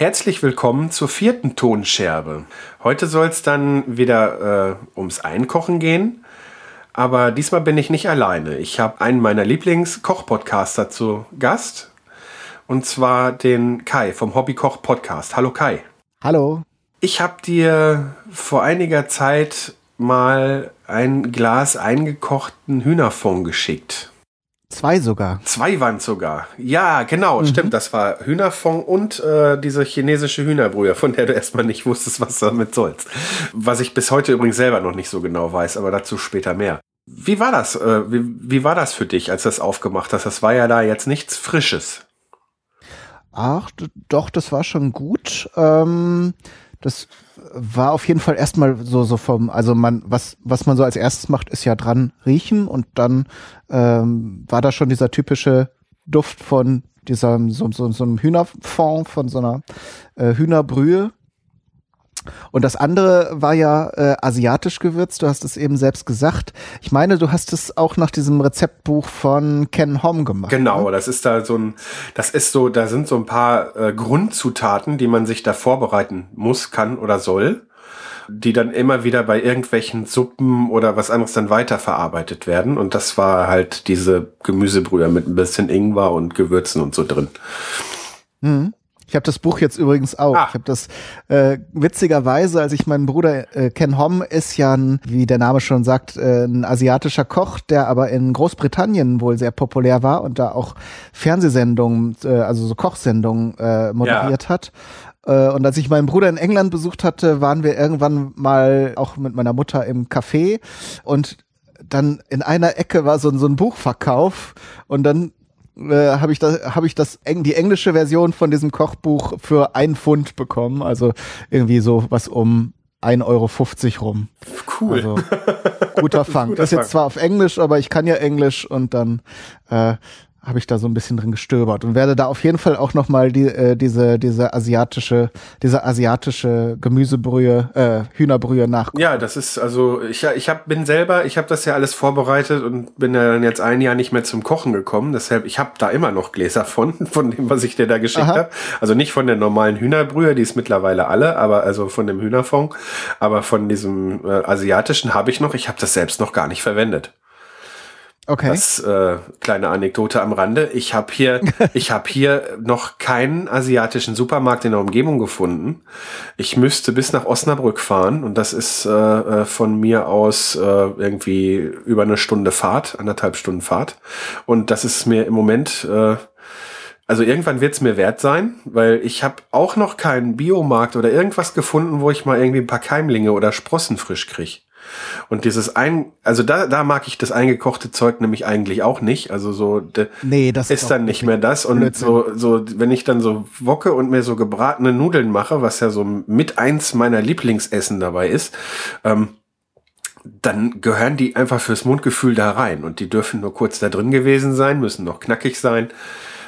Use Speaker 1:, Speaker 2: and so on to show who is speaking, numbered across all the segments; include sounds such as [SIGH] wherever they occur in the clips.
Speaker 1: Herzlich willkommen zur vierten Tonscherbe. Heute soll es dann wieder äh, ums Einkochen gehen. Aber diesmal bin ich nicht alleine. Ich habe einen meiner Lieblings-Koch-Podcaster zu Gast. Und zwar den Kai vom Hobbykoch Podcast. Hallo Kai.
Speaker 2: Hallo.
Speaker 1: Ich habe dir vor einiger Zeit mal ein Glas eingekochten Hühnerfond geschickt.
Speaker 2: Zwei sogar.
Speaker 1: Zwei waren sogar. Ja, genau, stimmt. Das war Hühnerfond und äh, diese chinesische Hühnerbrühe, von der du erstmal nicht wusstest, was du damit sollst. Was ich bis heute übrigens selber noch nicht so genau weiß, aber dazu später mehr. Wie war das? Äh, wie, wie war das für dich, als du das aufgemacht hast? Das war ja da jetzt nichts Frisches.
Speaker 2: Ach, doch, das war schon gut. Ähm, das war auf jeden Fall erstmal so, so vom, also man, was, was man so als erstes macht, ist ja dran riechen und dann ähm, war da schon dieser typische Duft von dieser, so, so, so einem Hühnerfond, von so einer äh, Hühnerbrühe. Und das andere war ja äh, asiatisch gewürzt, du hast es eben selbst gesagt. Ich meine, du hast es auch nach diesem Rezeptbuch von Ken Hom gemacht.
Speaker 1: Genau, das ist da so ein, das ist so, da sind so ein paar äh, Grundzutaten, die man sich da vorbereiten muss, kann oder soll, die dann immer wieder bei irgendwelchen Suppen oder was anderes dann weiterverarbeitet werden. Und das war halt diese Gemüsebrühe mit ein bisschen Ingwer und Gewürzen und so drin.
Speaker 2: Mhm. Ich habe das Buch jetzt übrigens auch.
Speaker 1: Ah.
Speaker 2: Ich habe das äh, witzigerweise, als ich meinen Bruder äh, Ken Hom ist ja, ein, wie der Name schon sagt, äh, ein asiatischer Koch, der aber in Großbritannien wohl sehr populär war und da auch Fernsehsendungen, äh, also so Kochsendungen äh, moderiert hat. Äh, Und als ich meinen Bruder in England besucht hatte, waren wir irgendwann mal auch mit meiner Mutter im Café und dann in einer Ecke war so, ein- so ein Buchverkauf und dann äh, habe ich das, habe ich das eng, die englische Version von diesem Kochbuch für ein Pfund bekommen, also irgendwie so was um 1,50 Euro rum.
Speaker 1: Cool.
Speaker 2: Also guter [LAUGHS] Fang.
Speaker 1: Guter
Speaker 2: das ist
Speaker 1: Fang.
Speaker 2: jetzt zwar auf Englisch, aber ich kann ja Englisch und dann äh, habe ich da so ein bisschen drin gestöbert und werde da auf jeden Fall auch noch mal die, äh, diese diese asiatische diese asiatische Gemüsebrühe äh, Hühnerbrühe nachgucken.
Speaker 1: Ja, das ist also ich, ich hab, bin selber, ich habe das ja alles vorbereitet und bin ja dann jetzt ein Jahr nicht mehr zum Kochen gekommen. Deshalb, ich habe da immer noch Gläser von, [LAUGHS] von dem, was ich dir da geschickt habe. Also nicht von der normalen Hühnerbrühe, die ist mittlerweile alle, aber also von dem Hühnerfond. Aber von diesem äh, asiatischen habe ich noch. Ich habe das selbst noch gar nicht verwendet.
Speaker 2: Okay.
Speaker 1: Das äh, kleine Anekdote am Rande. Ich habe hier, [LAUGHS] ich habe hier noch keinen asiatischen Supermarkt in der Umgebung gefunden. Ich müsste bis nach Osnabrück fahren und das ist äh, äh, von mir aus äh, irgendwie über eine Stunde Fahrt, anderthalb Stunden Fahrt. Und das ist mir im Moment äh, also irgendwann wird es mir wert sein, weil ich habe auch noch keinen Biomarkt oder irgendwas gefunden, wo ich mal irgendwie ein paar Keimlinge oder Sprossen frisch krieg. Und dieses ein, also da, da mag ich das eingekochte Zeug nämlich eigentlich auch nicht. Also so de,
Speaker 2: Nee, das
Speaker 1: ist
Speaker 2: ist
Speaker 1: dann nicht mehr das. Und
Speaker 2: Blödsinn.
Speaker 1: so, so, wenn ich dann so wocke und mir so gebratene Nudeln mache, was ja so mit eins meiner Lieblingsessen dabei ist, ähm, dann gehören die einfach fürs Mundgefühl da rein. Und die dürfen nur kurz da drin gewesen sein, müssen noch knackig sein.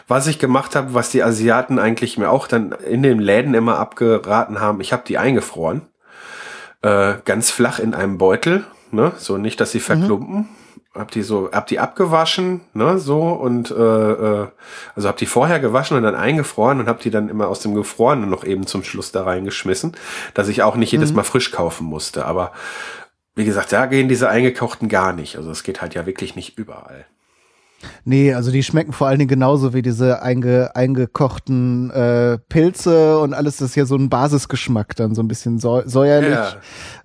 Speaker 1: Was ich gemacht habe, was die Asiaten eigentlich mir auch dann in den Läden immer abgeraten haben, ich habe die eingefroren. Äh, ganz flach in einem Beutel, ne? So nicht, dass sie verklumpen. Hab die so, hab die abgewaschen, ne, so und äh, äh, also hab die vorher gewaschen und dann eingefroren und hab die dann immer aus dem Gefrorenen noch eben zum Schluss da reingeschmissen, dass ich auch nicht jedes Mal frisch kaufen musste. Aber wie gesagt, da gehen diese eingekochten gar nicht. Also es geht halt ja wirklich nicht überall.
Speaker 2: Nee, also die schmecken vor allen Dingen genauso wie diese einge, eingekochten äh, Pilze und alles das ist ja so ein Basisgeschmack, dann so ein bisschen säu säuerlich.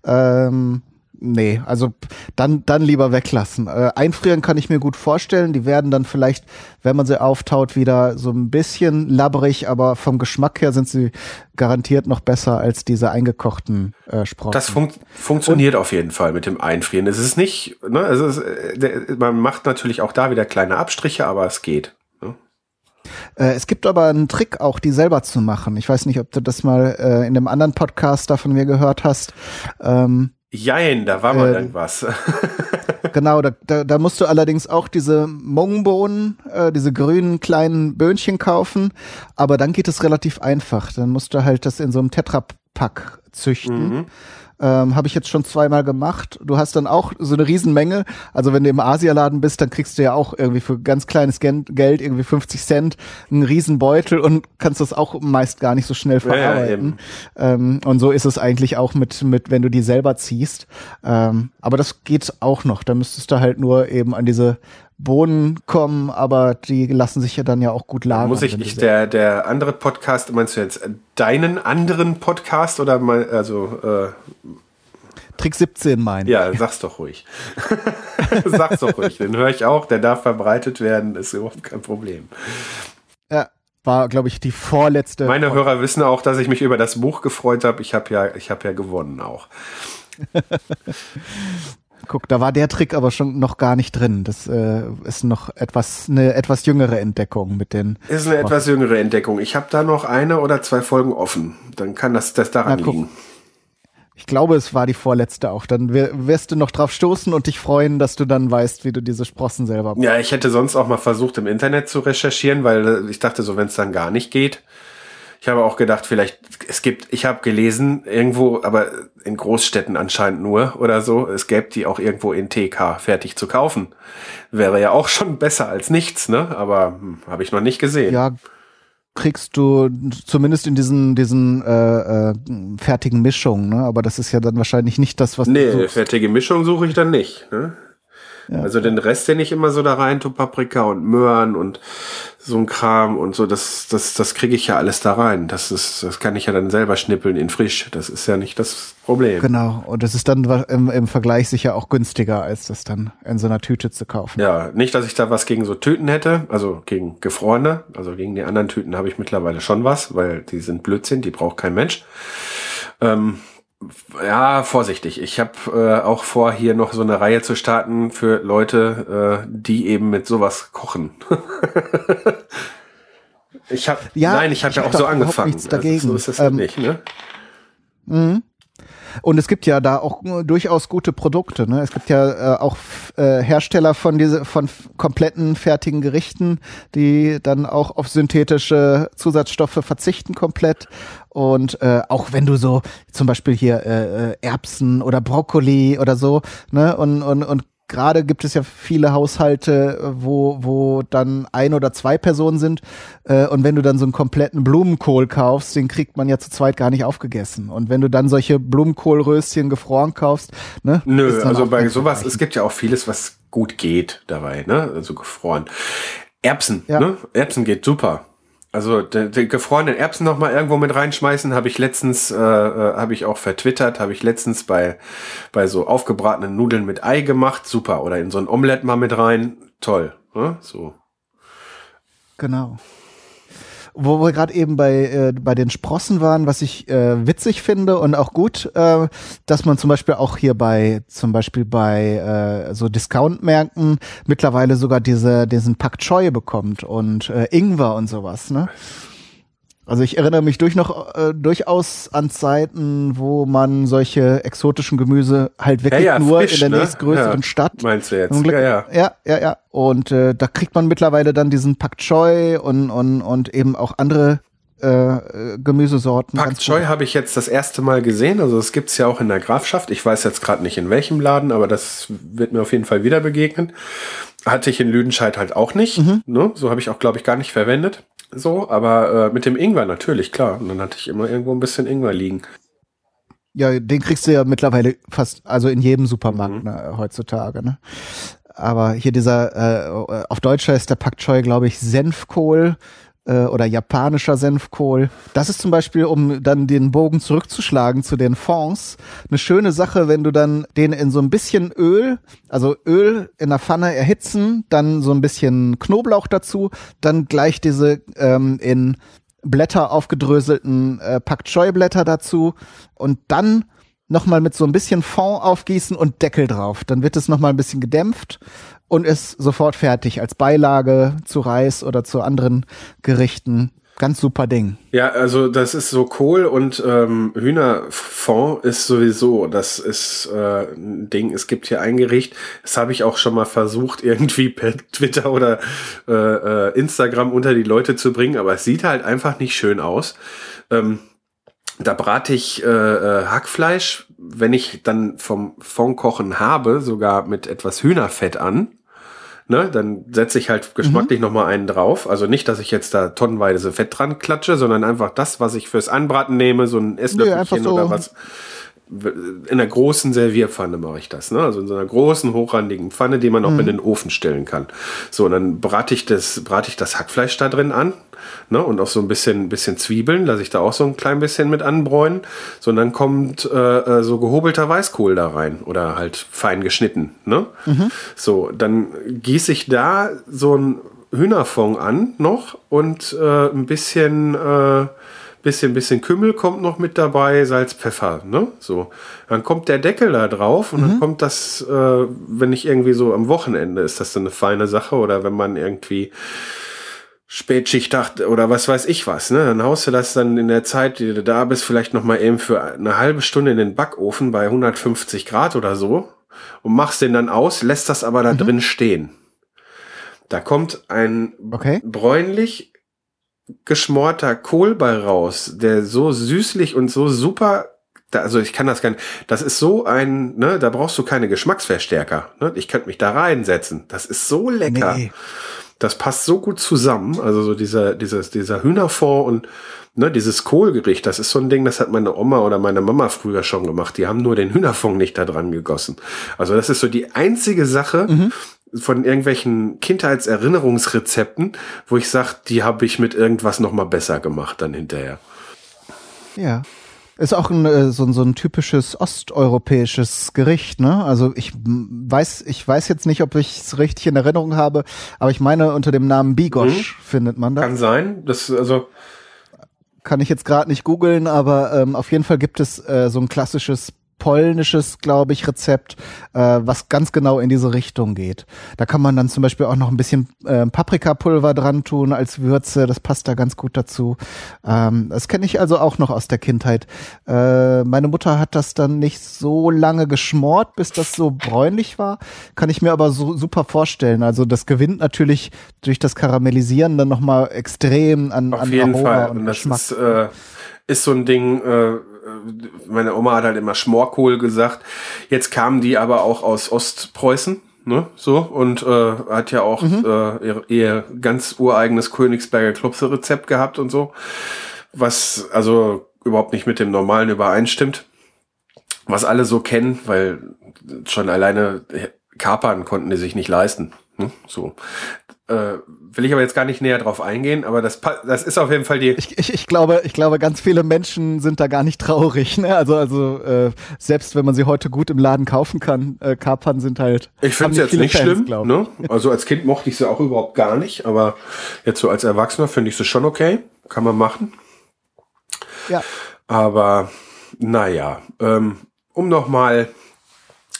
Speaker 2: Ähm, nee, also dann, dann lieber weglassen. Äh, einfrieren kann ich mir gut vorstellen. Die werden dann vielleicht, wenn man sie auftaut, wieder so ein bisschen labbrig, aber vom Geschmack her sind sie garantiert noch besser als diese eingekochten äh, Sprossen.
Speaker 1: Das fun funktioniert auf jeden Fall mit dem Einfrieren. Es ist nicht, ne, es ist, äh, man macht natürlich auch da wieder kleine Abstriche, aber es geht. Ne?
Speaker 2: Äh, es gibt aber einen Trick, auch die selber zu machen. Ich weiß nicht, ob du das mal äh, in einem anderen Podcast da von mir gehört hast. Ähm,
Speaker 1: Jein, da war mal
Speaker 2: Äh,
Speaker 1: irgendwas. [LAUGHS]
Speaker 2: genau, da, da, da musst du allerdings auch diese Mungbohnen, äh, diese grünen kleinen Böhnchen kaufen. Aber dann geht es relativ einfach. Dann musst du halt das in so einem Tetrapack züchten.
Speaker 1: Mhm.
Speaker 2: Ähm, Habe ich jetzt schon zweimal gemacht. Du hast dann auch so eine Riesenmenge. Also wenn du im Asialaden bist, dann kriegst du ja auch irgendwie für ganz kleines Geld, irgendwie 50 Cent, einen Riesenbeutel und kannst das auch meist gar nicht so schnell
Speaker 1: Ja, ja,
Speaker 2: verarbeiten.
Speaker 1: eben.
Speaker 2: ähm, und so ist es eigentlich auch mit, mit wenn du die selber ziehst. Ähm, aber das geht auch noch. Da müsstest du halt nur eben an diese Bohnen kommen, aber die lassen sich ja dann ja auch gut lagern.
Speaker 1: Muss ich,
Speaker 2: sie-
Speaker 1: der, der andere Podcast, meinst du jetzt deinen anderen Podcast oder mal, also, äh,
Speaker 2: Trick 17 meinen.
Speaker 1: ja, sag's doch ruhig. [LAUGHS] sag's doch ruhig, den höre ich auch, der darf verbreitet werden, ist überhaupt kein Problem.
Speaker 2: Ja, war, glaube ich, die vorletzte.
Speaker 1: Meine Hörer wissen auch, dass ich mich über das Buch gefreut habe. Ich habe ja, ich habe ja gewonnen auch. [LAUGHS]
Speaker 2: Guck, da war der Trick aber schon noch gar nicht drin. Das äh, ist noch etwas eine etwas jüngere Entdeckung mit den.
Speaker 1: Ist eine etwas jüngere Entdeckung. Ich habe da noch eine oder zwei Folgen offen. Dann kann das, das daran
Speaker 2: Na,
Speaker 1: liegen.
Speaker 2: Ich glaube, es war die vorletzte auch. Dann wir- wirst du noch drauf stoßen und dich freuen, dass du dann weißt, wie du diese Sprossen selber.
Speaker 1: Ja, ich hätte sonst auch mal versucht, im Internet zu recherchieren, weil äh, ich dachte so, wenn es dann gar nicht geht. Ich habe auch gedacht, vielleicht, es gibt, ich habe gelesen, irgendwo, aber in Großstädten anscheinend nur oder so, es gäbe die auch irgendwo in TK fertig zu kaufen. Wäre ja auch schon besser als nichts, ne? Aber hm, habe ich noch nicht gesehen.
Speaker 2: Ja, kriegst du zumindest in diesen diesen äh, äh, fertigen Mischungen. Ne? Aber das ist ja dann wahrscheinlich nicht das, was
Speaker 1: Nee,
Speaker 2: du suchst.
Speaker 1: fertige Mischung suche ich dann nicht. Ne? Also den Rest, den ich immer so da rein tue, Paprika und Möhren und so ein Kram und so, das, das, das kriege ich ja alles da rein. Das ist, das kann ich ja dann selber schnippeln in frisch. Das ist ja nicht das Problem.
Speaker 2: Genau. Und das ist dann im, im Vergleich sicher auch günstiger, als das dann in so einer Tüte zu kaufen.
Speaker 1: Ja, nicht, dass ich da was gegen so Tüten hätte, also gegen gefrorene, also gegen die anderen Tüten habe ich mittlerweile schon was, weil die sind Blödsinn, die braucht kein Mensch. Ähm, ja, vorsichtig. Ich habe äh, auch vor, hier noch so eine Reihe zu starten für Leute, äh, die eben mit sowas kochen. [LAUGHS] ich habe,
Speaker 2: Ja,
Speaker 1: nein, ich habe
Speaker 2: ich
Speaker 1: ja auch so angefangen.
Speaker 2: nichts dagegen.
Speaker 1: Also, so ist es
Speaker 2: Ähm,
Speaker 1: nicht, ne?
Speaker 2: Und es gibt ja da auch äh, durchaus gute Produkte. Ne? Es gibt ja äh, auch äh, Hersteller von diese von kompletten fertigen Gerichten, die dann auch auf synthetische Zusatzstoffe verzichten komplett. Und äh, auch wenn du so zum Beispiel hier äh, äh, Erbsen oder Brokkoli oder so, ne, und, und, und gerade gibt es ja viele Haushalte, äh, wo, wo dann ein oder zwei Personen sind. Äh, und wenn du dann so einen kompletten Blumenkohl kaufst, den kriegt man ja zu zweit gar nicht aufgegessen. Und wenn du dann solche Blumenkohlröschen gefroren kaufst, ne?
Speaker 1: Nö, also bei sowas, es gibt ja auch vieles, was gut geht dabei, ne? Also gefroren. Erbsen,
Speaker 2: Ja.
Speaker 1: ne? Erbsen geht super. Also die, gefrorenen Erbsen noch mal irgendwo mit reinschmeißen, habe ich letztens, äh, äh, habe ich auch vertwittert, habe ich letztens bei bei so aufgebratenen Nudeln mit Ei gemacht, super. Oder in so ein Omelett mal mit rein, toll. Ne? So.
Speaker 2: Genau. Wo wir gerade eben bei, äh, bei den Sprossen waren, was ich äh, witzig finde und auch gut, äh, dass man zum Beispiel auch hier bei, zum Beispiel bei äh, so Discount-Märkten mittlerweile sogar diese, diesen Pak Choi bekommt und äh, Ingwer und sowas, ne? Also ich erinnere mich durch noch äh, durchaus an Zeiten, wo man solche exotischen Gemüse halt wirklich
Speaker 1: Ja, ja,
Speaker 2: nur
Speaker 1: frisch,
Speaker 2: in der
Speaker 1: ne?
Speaker 2: nächstgrößeren
Speaker 1: Ja.
Speaker 2: Stadt
Speaker 1: Meinst du jetzt? Ja, ja.
Speaker 2: ja, ja, ja. Und äh, da kriegt man mittlerweile dann diesen Pak Choi und, und, und eben auch andere äh, äh, Gemüsesorten.
Speaker 1: Pak Choi habe ich jetzt das erste Mal gesehen. Also das gibt's ja auch in der Grafschaft. Ich weiß jetzt gerade nicht in welchem Laden, aber das wird mir auf jeden Fall wieder begegnen. Hatte ich in Lüdenscheid halt auch nicht.
Speaker 2: Mhm.
Speaker 1: Ne? So habe ich auch, glaube ich, gar nicht verwendet. So, aber äh, mit dem Ingwer natürlich, klar. Und dann hatte ich immer irgendwo ein bisschen Ingwer liegen.
Speaker 2: Ja, den kriegst du ja mittlerweile fast, also in jedem
Speaker 1: Mhm.
Speaker 2: Supermarkt ne, heutzutage. Ne? Aber hier dieser, äh, auf Deutsch heißt der Pak Choi, glaube ich, Senfkohl äh, oder japanischer Senfkohl. Das ist zum Beispiel, um dann den Bogen zurückzuschlagen zu den Fonds, eine schöne Sache, wenn du dann den in so ein bisschen Öl, also Öl in der Pfanne erhitzen, dann so ein bisschen Knoblauch dazu, dann gleich diese ähm, in Blätter aufgedröselten äh, Pak Choi Blätter dazu und dann nochmal mit so ein bisschen Fond aufgießen und Deckel drauf. Dann wird es nochmal ein bisschen gedämpft und ist sofort fertig als Beilage zu Reis oder zu anderen Gerichten. Ganz super Ding.
Speaker 1: Ja, also das ist so Kohl und ähm, Hühnerfond ist sowieso, das ist äh, ein Ding. Es gibt hier ein Gericht, das habe ich auch schon mal versucht, irgendwie per Twitter oder äh, äh, Instagram unter die Leute zu bringen, aber es sieht halt einfach nicht schön aus. Ähm, da brate ich äh, äh, Hackfleisch, wenn ich dann vom Fond kochen habe, sogar mit etwas Hühnerfett an ne, dann setze ich halt geschmacklich mhm. noch mal einen drauf. Also nicht, dass ich jetzt da tonnenweise Fett dran klatsche, sondern einfach das, was ich fürs Anbraten nehme, so ein Esslöffelchen nee, so oder was. In einer großen Servierpfanne mache ich das, ne? Also in so einer großen, hochrandigen Pfanne, die man auch mhm. in den Ofen stellen kann. So, und dann brate ich das, brate ich das Hackfleisch da drin an, Ne? Und auch so ein bisschen, bisschen Zwiebeln, lasse ich da auch so ein klein bisschen mit anbräunen. So, und dann kommt äh, äh, so gehobelter Weißkohl da rein oder halt fein geschnitten. Ne? Mhm. So, dann gieße ich da so ein Hühnerfond an noch und äh, ein bisschen, äh, bisschen, bisschen Kümmel kommt noch mit dabei, Salz, Pfeffer, ne? So. Dann kommt der Deckel da drauf und mhm. dann kommt das, äh, wenn ich irgendwie so am Wochenende ist das dann eine feine Sache oder wenn man irgendwie Spätschicht dachte oder was weiß ich was, ne? Dann haust du das dann in der Zeit, die du da bist, vielleicht noch mal eben für eine halbe Stunde in den Backofen bei 150 Grad oder so und machst den dann aus, lässt das aber da mhm. drin stehen. Da kommt ein okay. bräunlich geschmorter Kohlball raus, der so süßlich und so super da, also ich kann das gar nicht. Das ist so ein, ne, da brauchst du keine Geschmacksverstärker. Ne? Ich könnte mich da reinsetzen. Das ist so lecker. Nee das passt so gut zusammen. Also so dieser, dieses, dieser Hühnerfond und ne, dieses Kohlgericht, das ist so ein Ding, das hat meine Oma oder meine Mama früher schon gemacht. Die haben nur den Hühnerfond nicht da dran gegossen. Also das ist so die einzige Sache, mhm von irgendwelchen Kindheitserinnerungsrezepten, wo ich sage, die habe ich mit irgendwas noch mal besser gemacht dann hinterher.
Speaker 2: Ja. Ist auch ein, äh, so, so ein typisches osteuropäisches Gericht, ne? Also ich weiß, ich weiß jetzt nicht, ob ich es richtig in Erinnerung habe, aber ich meine, unter dem Namen Bigosch mhm. findet man das.
Speaker 1: Kann sein. Das, also
Speaker 2: kann ich jetzt gerade nicht googeln, aber ähm, auf jeden Fall gibt es äh, so ein klassisches polnisches, glaube ich, Rezept, äh, was ganz genau in diese Richtung geht. Da kann man dann zum Beispiel auch noch ein bisschen äh, Paprikapulver dran tun als Würze. Das passt da ganz gut dazu. Ähm, das kenne ich also auch noch aus der Kindheit. Äh, meine Mutter hat das dann nicht so lange geschmort, bis das so bräunlich war. Kann ich mir aber so super vorstellen. Also das gewinnt natürlich durch das Karamellisieren dann nochmal extrem an,
Speaker 1: Auf
Speaker 2: an
Speaker 1: jeden Aroma Fall. und, und das Geschmack. Ist, äh, ist so ein Ding, äh, meine Oma hat halt immer Schmorkohl gesagt. Jetzt kamen die aber auch aus Ostpreußen, ne, so, und äh, hat ja auch mhm. äh, ihr, ihr ganz ureigenes Königsberger Klopse-Rezept gehabt und so, was also überhaupt nicht mit dem Normalen übereinstimmt. Was alle so kennen, weil schon alleine Kapern konnten die sich nicht leisten. Ne? So. Äh, will ich aber jetzt gar nicht näher drauf eingehen, aber das, das ist auf jeden Fall die.
Speaker 2: Ich, ich, ich glaube, ich glaube, ganz viele Menschen sind da gar nicht traurig. Ne? Also, also äh, selbst wenn man sie heute gut im Laden kaufen kann, äh, Kapern sind halt.
Speaker 1: Ich finde es jetzt nicht Fans, schlimm. Ne? Also als Kind mochte ich sie auch überhaupt gar nicht, aber jetzt so als Erwachsener finde ich sie schon okay. Kann man machen. Ja. Aber naja, ähm, um nochmal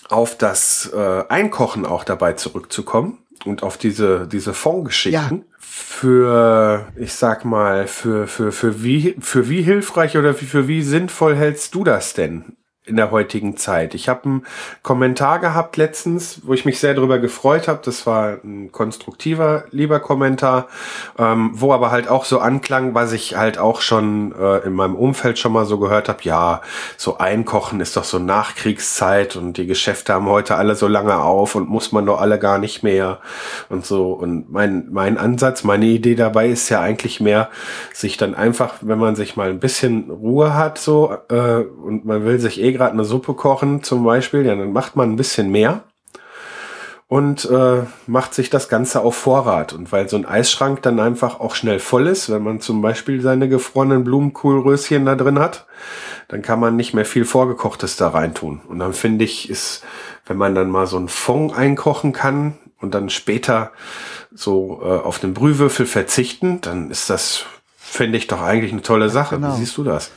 Speaker 1: auf das äh, Einkochen auch dabei zurückzukommen und auf diese, diese Fondgeschichten. Ja. Für, ich sag mal, für, für, für wie, für wie hilfreich oder für wie sinnvoll hältst du das denn? In der heutigen Zeit. Ich habe einen Kommentar gehabt letztens, wo ich mich sehr darüber gefreut habe. Das war ein konstruktiver, lieber Kommentar, ähm, wo aber halt auch so anklang, was ich halt auch schon äh, in meinem Umfeld schon mal so gehört habe. Ja, so einkochen ist doch so Nachkriegszeit und die Geschäfte haben heute alle so lange auf und muss man doch alle gar nicht mehr und so. Und mein, mein Ansatz, meine Idee dabei ist ja eigentlich mehr, sich dann einfach, wenn man sich mal ein bisschen Ruhe hat so äh, und man will sich eh gerade eine Suppe kochen zum Beispiel, ja, dann macht man ein bisschen mehr und äh, macht sich das Ganze auf Vorrat. Und weil so ein Eisschrank dann einfach auch schnell voll ist, wenn man zum Beispiel seine gefrorenen Blumenkohlröschen da drin hat, dann kann man nicht mehr viel Vorgekochtes da reintun. Und dann finde ich, ist, wenn man dann mal so ein Fond einkochen kann und dann später so äh, auf den Brühwürfel verzichten, dann ist das, finde ich, doch eigentlich eine tolle Sache. Genau. Wie siehst du das?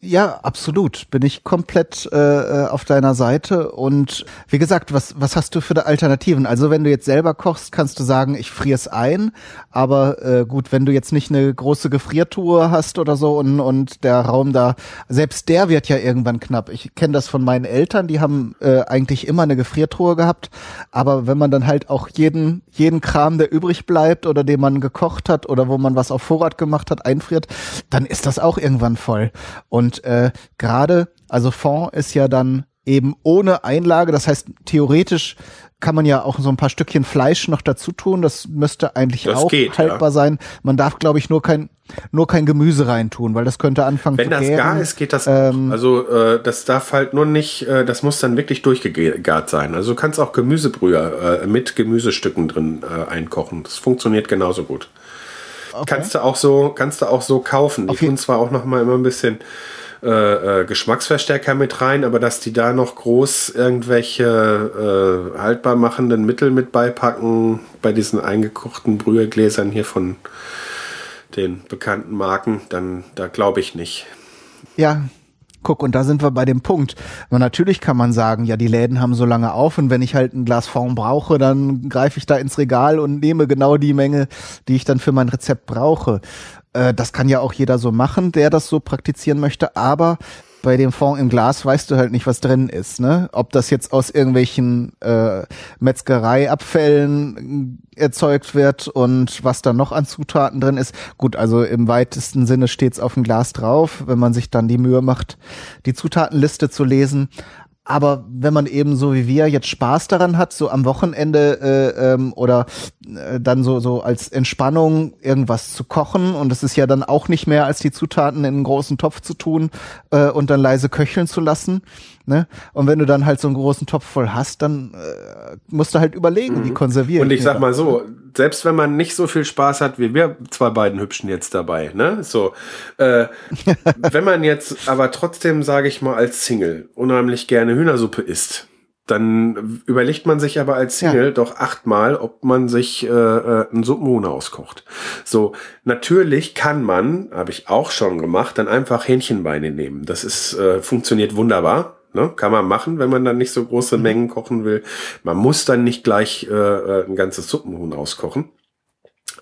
Speaker 2: Ja, absolut. Bin ich komplett äh, auf deiner Seite. Und wie gesagt, was, was hast du für Alternativen? Also wenn du jetzt selber kochst, kannst du sagen, ich friere es ein. Aber äh, gut, wenn du jetzt nicht eine große Gefriertruhe hast oder so und, und der Raum da, selbst der wird ja irgendwann knapp. Ich kenne das von meinen Eltern, die haben äh, eigentlich immer eine Gefriertruhe gehabt. Aber wenn man dann halt auch jeden, jeden Kram, der übrig bleibt oder den man gekocht hat oder wo man was auf Vorrat gemacht hat, einfriert, dann ist das auch irgendwann voll. Und und äh, gerade, also Fond ist ja dann eben ohne Einlage. Das heißt, theoretisch kann man ja auch so ein paar Stückchen Fleisch noch dazu tun. Das müsste eigentlich das auch geht, haltbar ja. sein. Man darf, glaube ich, nur kein nur kein Gemüse reintun, weil das könnte anfangen
Speaker 1: Wenn zu Wenn das gar ist, geht das ähm. Also äh, das darf halt nur nicht, äh, das muss dann wirklich durchgegart sein. Also du kannst auch Gemüsebrühe äh, mit Gemüsestücken drin äh, einkochen. Das funktioniert genauso gut. Okay. Kannst du auch so, kannst du auch so kaufen. Die okay. tun zwar auch noch mal immer ein bisschen äh, äh, Geschmacksverstärker mit rein, aber dass die da noch groß irgendwelche äh, haltbar machenden Mittel mit beipacken bei diesen eingekochten Brühegläsern hier von den bekannten Marken, dann da glaube ich nicht.
Speaker 2: Ja, guck, und da sind wir bei dem Punkt. Aber natürlich kann man sagen, ja, die Läden haben so lange auf und wenn ich halt ein Glas Fond brauche, dann greife ich da ins Regal und nehme genau die Menge, die ich dann für mein Rezept brauche. Äh, das kann ja auch jeder so machen, der das so praktizieren möchte, aber bei dem Fond im Glas weißt du halt nicht, was drin ist, ne? Ob das jetzt aus irgendwelchen äh, Metzgereiabfällen erzeugt wird und was da noch an Zutaten drin ist. Gut, also im weitesten Sinne steht's auf dem Glas drauf, wenn man sich dann die Mühe macht, die Zutatenliste zu lesen. Aber wenn man eben so wie wir jetzt Spaß daran hat, so am Wochenende äh, ähm, oder äh, dann so so als Entspannung irgendwas zu kochen und es ist ja dann auch nicht mehr als die Zutaten in einen großen Topf zu tun äh, und dann leise köcheln zu lassen, Ne? Und wenn du dann halt so einen großen Topf voll hast, dann äh, musst du halt überlegen, mhm. wie konservieren.
Speaker 1: Und ich sag mal so, selbst wenn man nicht so viel Spaß hat, wie wir zwei beiden Hübschen jetzt dabei, ne? So, äh, [LAUGHS] wenn man jetzt aber trotzdem, sage ich mal, als Single unheimlich gerne Hühnersuppe isst, dann überlegt man sich aber als Single ja. doch achtmal, ob man sich äh, äh, einen Suppenhuhn auskocht. So, natürlich kann man, habe ich auch schon gemacht, dann einfach Hähnchenbeine nehmen. Das ist äh, funktioniert wunderbar. Ne? Kann man machen, wenn man dann nicht so große mhm. Mengen kochen will. Man muss dann nicht gleich äh, äh, ein ganzes Suppenhuhn auskochen.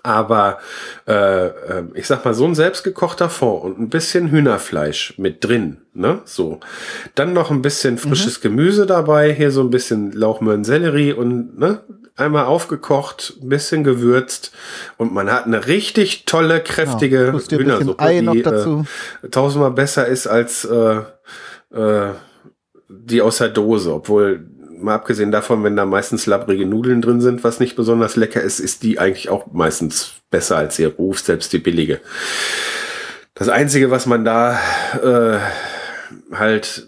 Speaker 1: Aber äh, äh, ich sag mal, so ein selbstgekochter Fond und ein bisschen Hühnerfleisch mit drin, ne? So. Dann noch ein bisschen mhm. frisches mhm. Gemüse dabei, hier so ein bisschen Lauchmöhren, Sellerie und ne, einmal aufgekocht, ein bisschen gewürzt und man hat eine richtig tolle, kräftige
Speaker 2: ja, Hühnersuppe, die
Speaker 1: äh, tausendmal besser ist als äh, äh, die aus der Dose, obwohl mal abgesehen davon, wenn da meistens labbrige Nudeln drin sind, was nicht besonders lecker ist, ist die eigentlich auch meistens besser als ihr Ruf, selbst die billige. Das Einzige, was man da äh, halt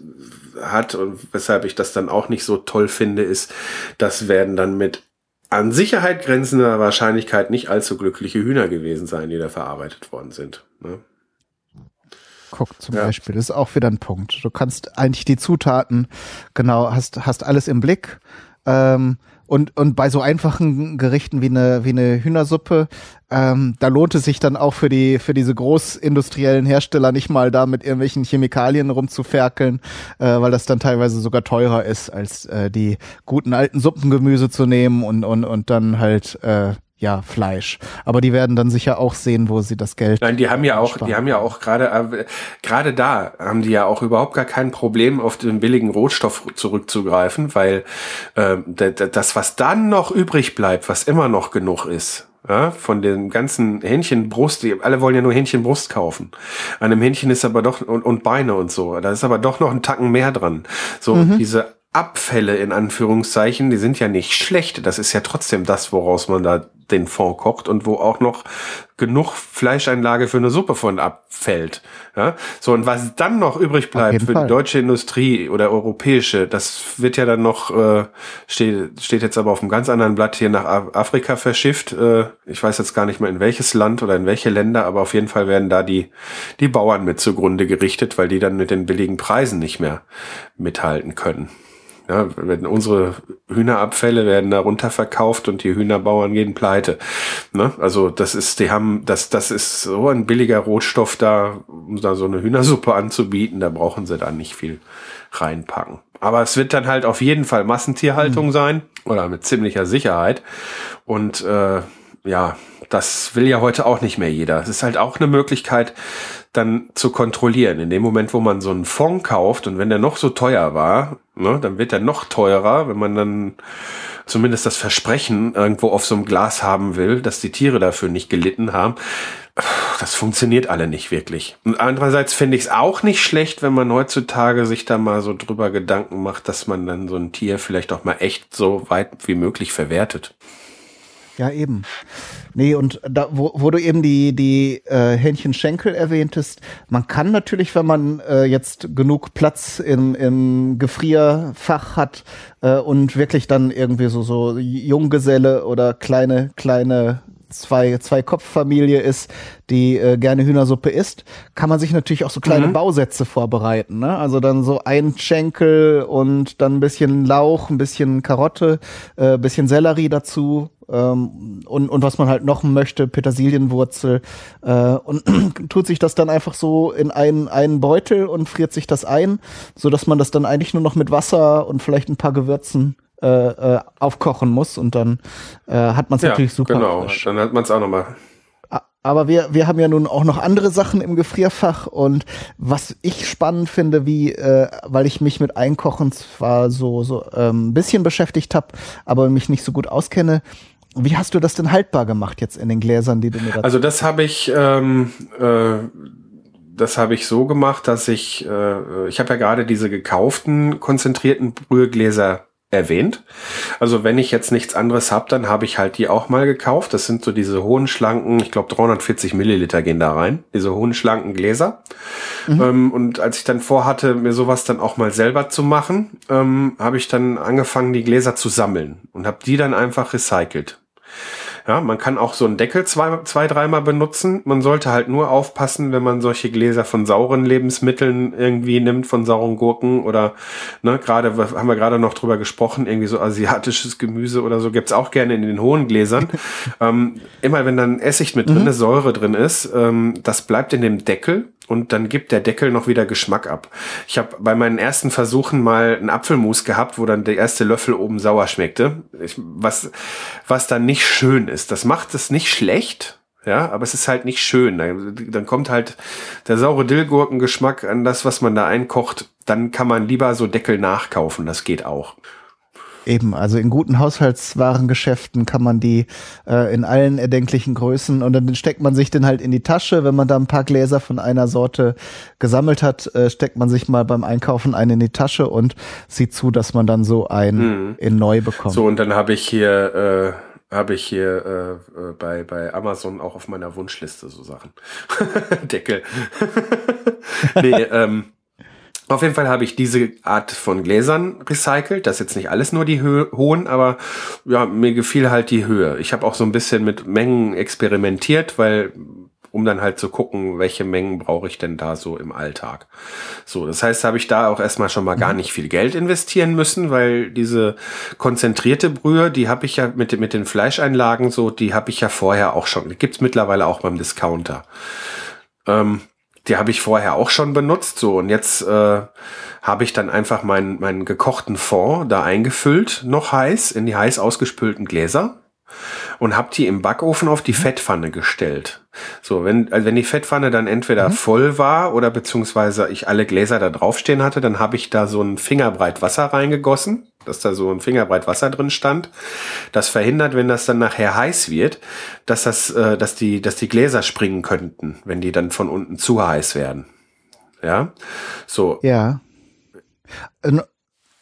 Speaker 1: hat und weshalb ich das dann auch nicht so toll finde, ist, das werden dann mit an Sicherheit grenzender Wahrscheinlichkeit nicht allzu glückliche Hühner gewesen sein, die da verarbeitet worden sind. Ne?
Speaker 2: Guck zum ja. Beispiel, das ist auch wieder ein Punkt. Du kannst eigentlich die Zutaten, genau, hast, hast alles im Blick. Ähm, und, und bei so einfachen Gerichten wie eine, wie eine Hühnersuppe, ähm, da lohnt es sich dann auch für die, für diese großindustriellen Hersteller nicht mal da mit irgendwelchen Chemikalien rumzuferkeln, äh, weil das dann teilweise sogar teurer ist, als äh, die guten alten Suppengemüse zu nehmen und, und, und dann halt, äh, ja, Fleisch. Aber die werden dann sicher auch sehen, wo sie das Geld.
Speaker 1: Nein, die haben ja auch, sparen. die haben ja auch gerade, äh, gerade da haben die ja auch überhaupt gar kein Problem, auf den billigen Rohstoff zurückzugreifen, weil äh, das, was dann noch übrig bleibt, was immer noch genug ist, ja, von den ganzen Hähnchenbrust, die alle wollen ja nur Hähnchenbrust kaufen. An einem Hähnchen ist aber doch und, und Beine und so, da ist aber doch noch ein Tacken mehr dran. So mhm. diese Abfälle in Anführungszeichen, die sind ja nicht schlecht. Das ist ja trotzdem das, woraus man da den Fond kocht und wo auch noch genug Fleischeinlage für eine Suppe von abfällt. Ja? So, und was dann noch übrig bleibt für Fall. die deutsche Industrie oder europäische, das wird ja dann noch, äh, steht, steht jetzt aber auf einem ganz anderen Blatt hier nach Afrika verschifft. Äh, ich weiß jetzt gar nicht mehr in welches Land oder in welche Länder, aber auf jeden Fall werden da die, die Bauern mit zugrunde gerichtet, weil die dann mit den billigen Preisen nicht mehr mithalten können. Ja, wenn unsere Hühnerabfälle werden da runterverkauft und die Hühnerbauern gehen pleite. Ne? Also das ist, die haben, das, das ist so ein billiger Rohstoff da, um da so eine Hühnersuppe anzubieten, da brauchen sie da nicht viel reinpacken. Aber es wird dann halt auf jeden Fall Massentierhaltung mhm. sein oder mit ziemlicher Sicherheit. Und äh, ja, das will ja heute auch nicht mehr jeder. Es ist halt auch eine Möglichkeit, dann zu kontrollieren. In dem Moment, wo man so einen Fond kauft und wenn der noch so teuer war, ne, dann wird der noch teurer, wenn man dann zumindest das Versprechen irgendwo auf so einem Glas haben will, dass die Tiere dafür nicht gelitten haben. Das funktioniert alle nicht wirklich. Und andererseits finde ich es auch nicht schlecht, wenn man heutzutage sich da mal so drüber Gedanken macht, dass man dann so ein Tier vielleicht auch mal echt so weit wie möglich verwertet.
Speaker 2: Ja, eben. Nee, und da, wo, wo du eben die, die äh, Hähnchenschenkel erwähntest, man kann natürlich, wenn man äh, jetzt genug Platz im, im Gefrierfach hat äh, und wirklich dann irgendwie so, so Junggeselle oder kleine, kleine zwei, zwei Kopffamilie ist, die äh, gerne Hühnersuppe isst, kann man sich natürlich auch so kleine mhm. Bausätze vorbereiten. Ne? Also dann so ein Schenkel und dann ein bisschen Lauch, ein bisschen Karotte, äh, bisschen Sellerie dazu ähm, und, und was man halt noch möchte, Petersilienwurzel äh, und [CLEARS THROAT] tut sich das dann einfach so in einen, einen Beutel und friert sich das ein, so dass man das dann eigentlich nur noch mit Wasser und vielleicht ein paar Gewürzen äh, äh, aufkochen muss und dann äh, hat man es ja, natürlich super.
Speaker 1: Genau, frisch. dann hat man es auch nochmal.
Speaker 2: Aber wir, wir haben ja nun auch noch andere Sachen im Gefrierfach und was ich spannend finde, wie, äh, weil ich mich mit Einkochen zwar so so ähm, ein bisschen beschäftigt habe, aber mich nicht so gut auskenne, wie hast du das denn haltbar gemacht jetzt in den Gläsern, die du mir
Speaker 1: dazu Also das habe ich, ähm, äh, das habe ich so gemacht, dass ich, äh, ich habe ja gerade diese gekauften konzentrierten Brühgläser erwähnt. Also wenn ich jetzt nichts anderes habe, dann habe ich halt die auch mal gekauft. Das sind so diese hohen, schlanken, ich glaube 340 Milliliter gehen da rein, diese hohen, schlanken Gläser. Mhm. Ähm, und als ich dann vorhatte, mir sowas dann auch mal selber zu machen, ähm, habe ich dann angefangen, die Gläser zu sammeln und habe die dann einfach recycelt. Ja, man kann auch so einen Deckel zwei, zwei, dreimal benutzen. Man sollte halt nur aufpassen, wenn man solche Gläser von sauren Lebensmitteln irgendwie nimmt, von sauren Gurken oder, ne, gerade, haben wir gerade noch drüber gesprochen, irgendwie so asiatisches Gemüse oder so, gibt's auch gerne in den hohen Gläsern. [LAUGHS] ähm, immer wenn dann Essig mit drin, mhm. Säure drin ist, ähm, das bleibt in dem Deckel und dann gibt der Deckel noch wieder Geschmack ab. Ich habe bei meinen ersten Versuchen mal einen Apfelmus gehabt, wo dann der erste Löffel oben sauer schmeckte, ich, was was dann nicht schön ist. Das macht es nicht schlecht, ja, aber es ist halt nicht schön. Dann, dann kommt halt der saure Dillgurkengeschmack an das, was man da einkocht. Dann kann man lieber so Deckel nachkaufen. Das geht auch.
Speaker 2: Eben, also in guten Haushaltswarengeschäften kann man die äh, in allen erdenklichen Größen und dann steckt man sich den halt in die Tasche. Wenn man da ein paar Gläser von einer Sorte gesammelt hat, äh, steckt man sich mal beim Einkaufen einen in die Tasche und sieht zu, dass man dann so einen mhm. in neu bekommt.
Speaker 1: So, und dann habe ich hier äh, habe ich hier äh, äh, bei, bei Amazon auch auf meiner Wunschliste so Sachen. [LAUGHS] Deckel. [LAUGHS] nee, ähm, auf jeden Fall habe ich diese Art von Gläsern recycelt. Das ist jetzt nicht alles nur die Höhe, hohen, aber ja, mir gefiel halt die Höhe. Ich habe auch so ein bisschen mit Mengen experimentiert, weil um dann halt zu gucken, welche Mengen brauche ich denn da so im Alltag. So, das heißt, habe ich da auch erstmal schon mal gar mhm. nicht viel Geld investieren müssen, weil diese konzentrierte Brühe, die habe ich ja mit, mit den Fleischeinlagen so, die habe ich ja vorher auch schon. Die gibt's mittlerweile auch beim Discounter. Ähm, die habe ich vorher auch schon benutzt. So, und jetzt äh, habe ich dann einfach meinen, meinen gekochten Fond da eingefüllt, noch heiß, in die heiß ausgespülten Gläser und habe die im Backofen auf die mhm. Fettpfanne gestellt. So, wenn, also wenn die Fettpfanne dann entweder mhm. voll war oder beziehungsweise ich alle Gläser da draufstehen hatte, dann habe ich da so ein Fingerbreit Wasser reingegossen, dass da so ein Fingerbreit Wasser drin stand. Das verhindert, wenn das dann nachher heiß wird, dass das, äh, dass die, dass die Gläser springen könnten, wenn die dann von unten zu heiß werden. Ja, so.
Speaker 2: Ja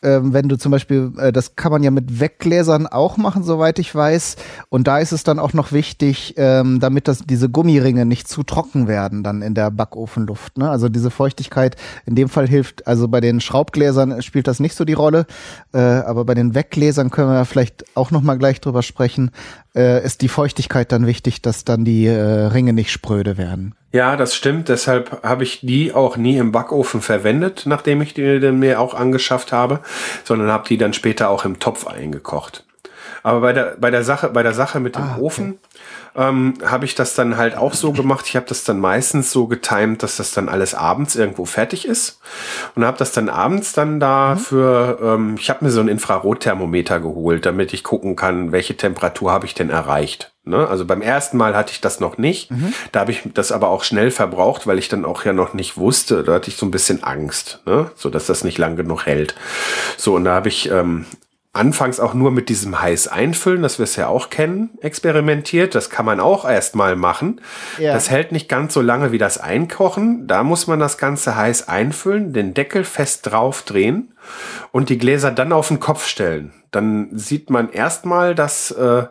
Speaker 2: ähm, wenn du zum Beispiel, äh, das kann man ja mit Weggläsern auch machen, soweit ich weiß. Und da ist es dann auch noch wichtig, ähm, damit das, diese Gummiringe nicht zu trocken werden dann in der Backofenluft. Ne? Also diese Feuchtigkeit in dem Fall hilft, also bei den Schraubgläsern spielt das nicht so die Rolle, äh, aber bei den Weggläsern können wir vielleicht auch noch mal gleich drüber sprechen, äh, ist die Feuchtigkeit dann wichtig, dass dann die äh, Ringe nicht spröde werden.
Speaker 1: Ja, das stimmt. Deshalb habe ich die auch nie im Backofen verwendet, nachdem ich die dann mir auch angeschafft habe, sondern habe die dann später auch im Topf eingekocht. Aber bei der, bei der Sache, bei der Sache mit dem
Speaker 2: Ah, okay.
Speaker 1: Ofen ähm, habe ich das dann halt auch so gemacht. Ich habe das dann meistens so getimt, dass das dann alles abends irgendwo fertig ist und habe das dann abends dann da für. Ähm, ich habe mir so ein Infrarotthermometer geholt, damit ich gucken kann, welche Temperatur habe ich denn erreicht. Ne? Also beim ersten Mal hatte ich das noch nicht. Da habe ich das aber auch schnell verbraucht, weil ich dann auch ja noch nicht wusste. Da hatte ich so ein bisschen Angst, ne? so dass das nicht lang genug hält. So und da habe ich ähm, anfangs auch nur mit diesem heiß einfüllen, das wir es ja auch kennen, experimentiert. Das kann man auch erstmal machen.
Speaker 2: Ja.
Speaker 1: Das hält nicht ganz so lange wie das Einkochen. Da muss man das Ganze heiß einfüllen, den Deckel fest drauf drehen und die Gläser dann auf den Kopf stellen. Dann sieht man erstmal, dass äh,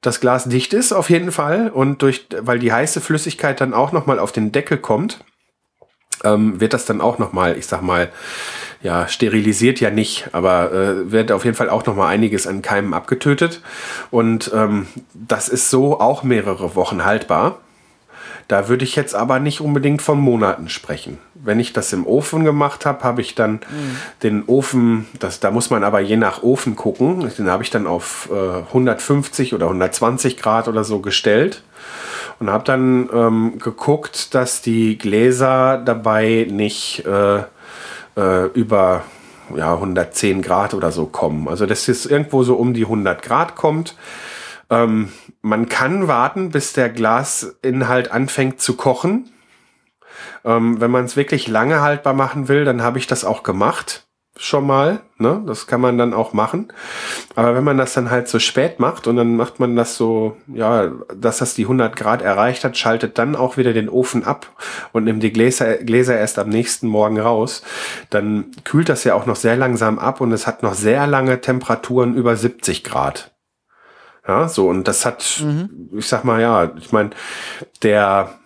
Speaker 1: das Glas dicht ist, auf jeden Fall. Und durch, weil die heiße Flüssigkeit dann auch nochmal auf den Deckel kommt, ähm, wird das dann auch nochmal, ich sag mal, ja, sterilisiert ja nicht, aber äh, wird auf jeden Fall auch nochmal einiges an Keimen abgetötet. Und ähm, das ist so auch mehrere Wochen haltbar. Da würde ich jetzt aber nicht unbedingt von Monaten sprechen. Wenn ich das im Ofen gemacht habe, habe ich dann den Ofen, das, da muss man aber je nach Ofen gucken, den habe ich dann auf äh, 150 oder 120 Grad oder so gestellt und habe dann ähm, geguckt, dass die Gläser dabei nicht äh, äh, über ja, 110 Grad oder so kommen. Also dass es irgendwo so um die 100 Grad kommt. Ähm, man kann warten, bis der Glasinhalt anfängt zu kochen. Ähm, wenn man es wirklich lange haltbar machen will, dann habe ich das auch gemacht. Schon mal. Ne? Das kann man dann auch machen. Aber wenn man das dann halt so spät macht und dann macht man das so, ja, dass das die 100 Grad erreicht hat, schaltet dann auch wieder den Ofen ab und nimmt die Gläser, Gläser erst am nächsten Morgen raus, dann kühlt das ja auch noch sehr langsam ab und es hat noch sehr lange Temperaturen über 70 Grad. Ja, so, und das hat, ich sag mal, ja, ich meine, der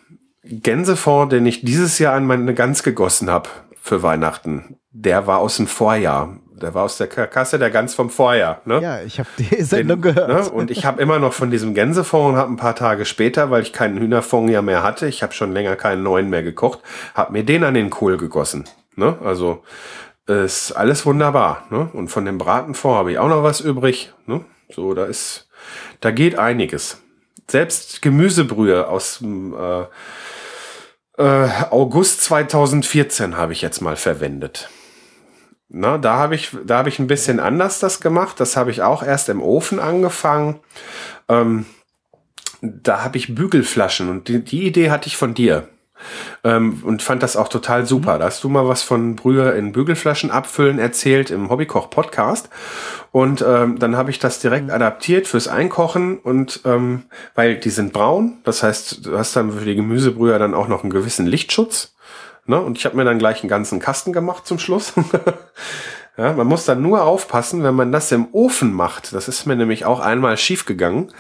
Speaker 1: Gänsefond, den ich dieses Jahr an meine Gans gegossen habe für Weihnachten, der war aus dem Vorjahr. Der war aus der Karkasse der Gans vom Vorjahr. Ne?
Speaker 2: Ja, ich habe die [LAUGHS] Sendung
Speaker 1: Den-
Speaker 2: gehört.
Speaker 1: Ne? Und ich habe immer noch von diesem Gänsefond und habe ein paar Tage später, weil ich keinen Hühnerfond ja mehr hatte, ich habe schon länger keinen neuen mehr gekocht, habe mir den an den Kohl gegossen. Ne? Also ist alles wunderbar. Ne? Und von dem Bratenfond habe ich auch noch was übrig. Ne? So, da ist, da geht einiges. Selbst Gemüsebrühe aus dem äh, äh, August 2014 habe ich jetzt mal verwendet. Na, da habe ich, da habe ich ein bisschen anders das gemacht. Das habe ich auch erst im Ofen angefangen. Ähm, da habe ich Bügelflaschen und die, die Idee hatte ich von dir. Ähm, und fand das auch total super. Da hast du mal was von Brühe in Bügelflaschen abfüllen erzählt im Hobbykoch-Podcast. Und ähm, dann habe ich das direkt adaptiert fürs Einkochen und ähm, weil die sind braun, das heißt, du hast dann für die Gemüsebrühe dann auch noch einen gewissen Lichtschutz. Ne? Und ich habe mir dann gleich einen ganzen Kasten gemacht zum Schluss. [LAUGHS] ja, man muss dann nur aufpassen, wenn man das im Ofen macht. Das ist mir nämlich auch einmal schief gegangen.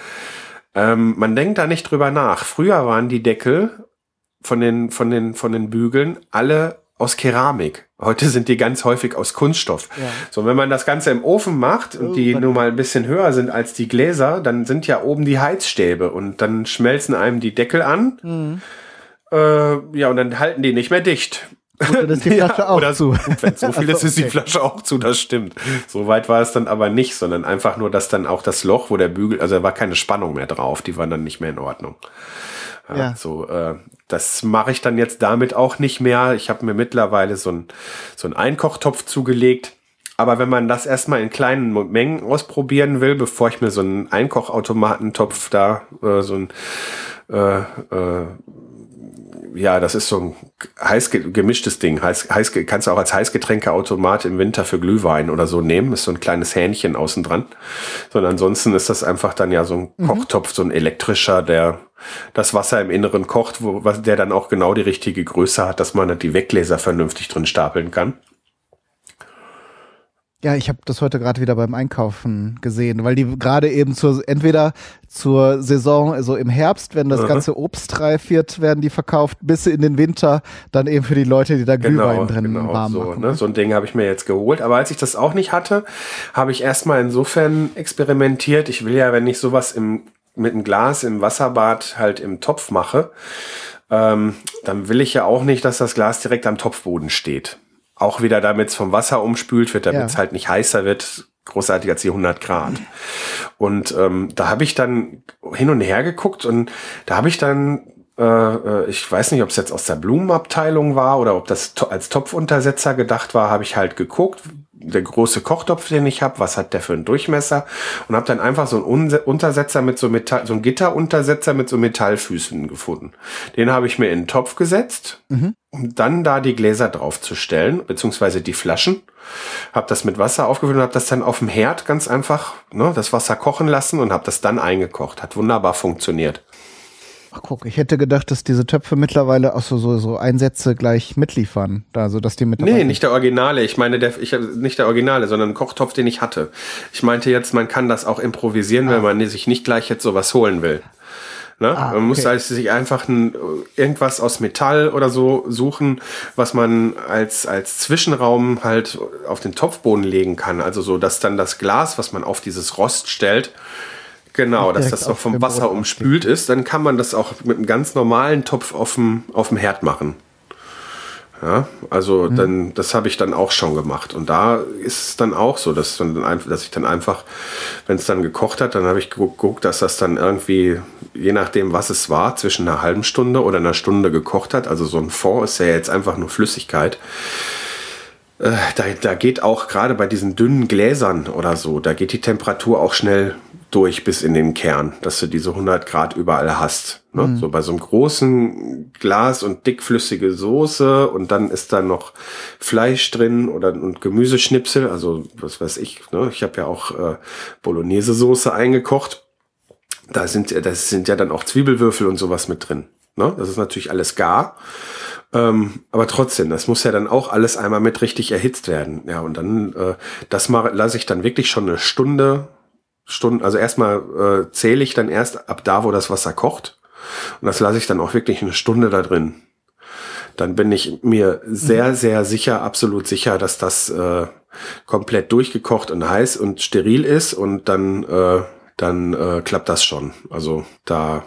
Speaker 1: Ähm, man denkt da nicht drüber nach. Früher waren die Deckel von den, von den, von den Bügeln alle aus Keramik. Heute sind die ganz häufig aus Kunststoff.
Speaker 2: Ja.
Speaker 1: So, wenn man das Ganze im Ofen macht und die nun mal ein bisschen höher sind als die Gläser, dann sind ja oben die Heizstäbe und dann schmelzen einem die Deckel an.
Speaker 2: Mhm.
Speaker 1: Äh, ja, und dann halten die nicht mehr dicht.
Speaker 2: Dann ist die [LAUGHS] Flasche auch
Speaker 1: oder
Speaker 2: zu. [LAUGHS]
Speaker 1: Wenn so viel ist,
Speaker 2: Also,
Speaker 1: ist die
Speaker 2: okay.
Speaker 1: Flasche auch zu, das stimmt. So weit war es dann aber nicht, sondern einfach nur, dass dann auch das Loch, wo der Bügel, also da war keine Spannung mehr drauf, die waren dann nicht mehr in Ordnung. Ja,
Speaker 2: Ja.
Speaker 1: So, äh, das mache ich dann jetzt damit auch nicht mehr. Ich habe mir mittlerweile so ein so einen Einkochtopf zugelegt. Aber wenn man das erstmal in kleinen Mengen ausprobieren will, bevor ich mir so einen Einkochautomatentopf da, äh, so ein äh, äh, ja, das ist so ein heiß ge- gemischtes Ding. Heiß, heiß, kannst du auch als Heißgetränkeautomat im Winter für Glühwein oder so nehmen. Ist so ein kleines Hähnchen außen dran. Sondern ansonsten ist das einfach dann ja so ein Kochtopf, so ein elektrischer, der das Wasser im Inneren kocht, wo, was, der dann auch genau die richtige Größe hat, dass man die Weggläser vernünftig drin stapeln kann.
Speaker 2: Ja, ich habe das heute gerade wieder beim Einkaufen gesehen, weil die gerade eben zur entweder zur Saison, also im Herbst, wenn das
Speaker 1: Aha.
Speaker 2: ganze Obst reif wird, werden die verkauft, bis in den Winter dann eben für die Leute, die da Glühwein drin warm
Speaker 1: so,
Speaker 2: machen.
Speaker 1: ne? so ein Ding habe ich mir jetzt geholt. Aber als ich das auch nicht hatte, habe ich erstmal insofern experimentiert. Ich will ja, wenn ich sowas im, mit einem Glas im Wasserbad halt im Topf mache, ähm, dann will ich ja auch nicht, dass das Glas direkt am Topfboden steht. Auch wieder, damit es vom Wasser umspült wird, damit es
Speaker 2: Ja.
Speaker 1: halt nicht heißer wird, großartiger als die 100 Grad. Und ähm, da habe ich dann hin und her geguckt und da habe ich dann, äh, äh, ich weiß nicht, ob es jetzt aus der Blumenabteilung war oder ob das to als Topfuntersetzer gedacht war, habe ich halt geguckt, der große Kochtopf, den ich habe, was hat der für einen Durchmesser und habe dann einfach so einen Untersetzer mit so Metall, so ein Gitteruntersetzer mit so Metallfüßen gefunden. Den habe ich mir in den Topf gesetzt, um dann da die Gläser draufzustellen, beziehungsweise die Flaschen. Habe das mit Wasser aufgefüllt und habe das dann auf dem Herd ganz einfach ne, das Wasser kochen lassen und habe das dann eingekocht. Hat wunderbar funktioniert.
Speaker 2: Ach guck, ich hätte gedacht, dass diese Töpfe mittlerweile auch so, so, so Einsätze gleich mitliefern. Da, so dass die mit
Speaker 1: Nee, nicht der Originale. Ich meine, der, ich, nicht der Originale, sondern ein Kochtopf, den ich hatte. Ich meinte jetzt, man kann das auch improvisieren, wenn man sich nicht gleich jetzt sowas holen will. Ne?
Speaker 2: Ah,
Speaker 1: man muss
Speaker 2: okay.
Speaker 1: also sich einfach ein, irgendwas aus Metall oder so suchen, was man als, als Zwischenraum halt auf den Topfboden legen kann. Also so, dass dann das Glas, was man auf dieses Rost stellt, genau, dass das auch
Speaker 2: auf
Speaker 1: vom Wasser
Speaker 2: Boden
Speaker 1: umspült ist, dann kann man das auch mit einem ganz normalen Topf auf dem, auf dem Herd machen. Ja, also
Speaker 2: Mhm.
Speaker 1: dann, das habe ich dann auch schon gemacht. Und da ist es dann auch so, dass, dann einfach, dass ich dann einfach, wenn es dann gekocht hat, dann habe ich geguckt, dass das dann irgendwie, je nachdem, was es war, zwischen einer halben Stunde oder einer Stunde gekocht hat. Also so ein Fond ist ja jetzt einfach nur Flüssigkeit. Äh, da, da geht auch gerade bei diesen dünnen Gläsern oder so, da geht die Temperatur auch schnell durch bis in den Kern, dass du diese 100 Grad überall hast. Ne? So bei so einem großen Glas und dickflüssige Soße und dann ist da noch Fleisch drin oder und Gemüseschnipsel, also was weiß ich. Ne? Ich habe ja auch äh, Bolognese-Soße eingekocht. Da sind, das sind ja dann auch Zwiebelwürfel und sowas mit drin. Ne? Das ist natürlich alles gar. Ähm, aber trotzdem, das muss ja dann auch alles einmal mit richtig erhitzt werden. Ja, und dann, äh, das mal lasse ich dann wirklich schon eine Stunde, Stunden, also erstmal äh, zähle ich dann erst ab da, wo das Wasser kocht. Und das lasse ich dann auch wirklich eine Stunde da drin. Dann bin ich mir sehr, sehr sicher, absolut sicher, dass das äh, komplett durchgekocht und heiß und steril ist und dann, äh, dann äh, klappt das schon. Also da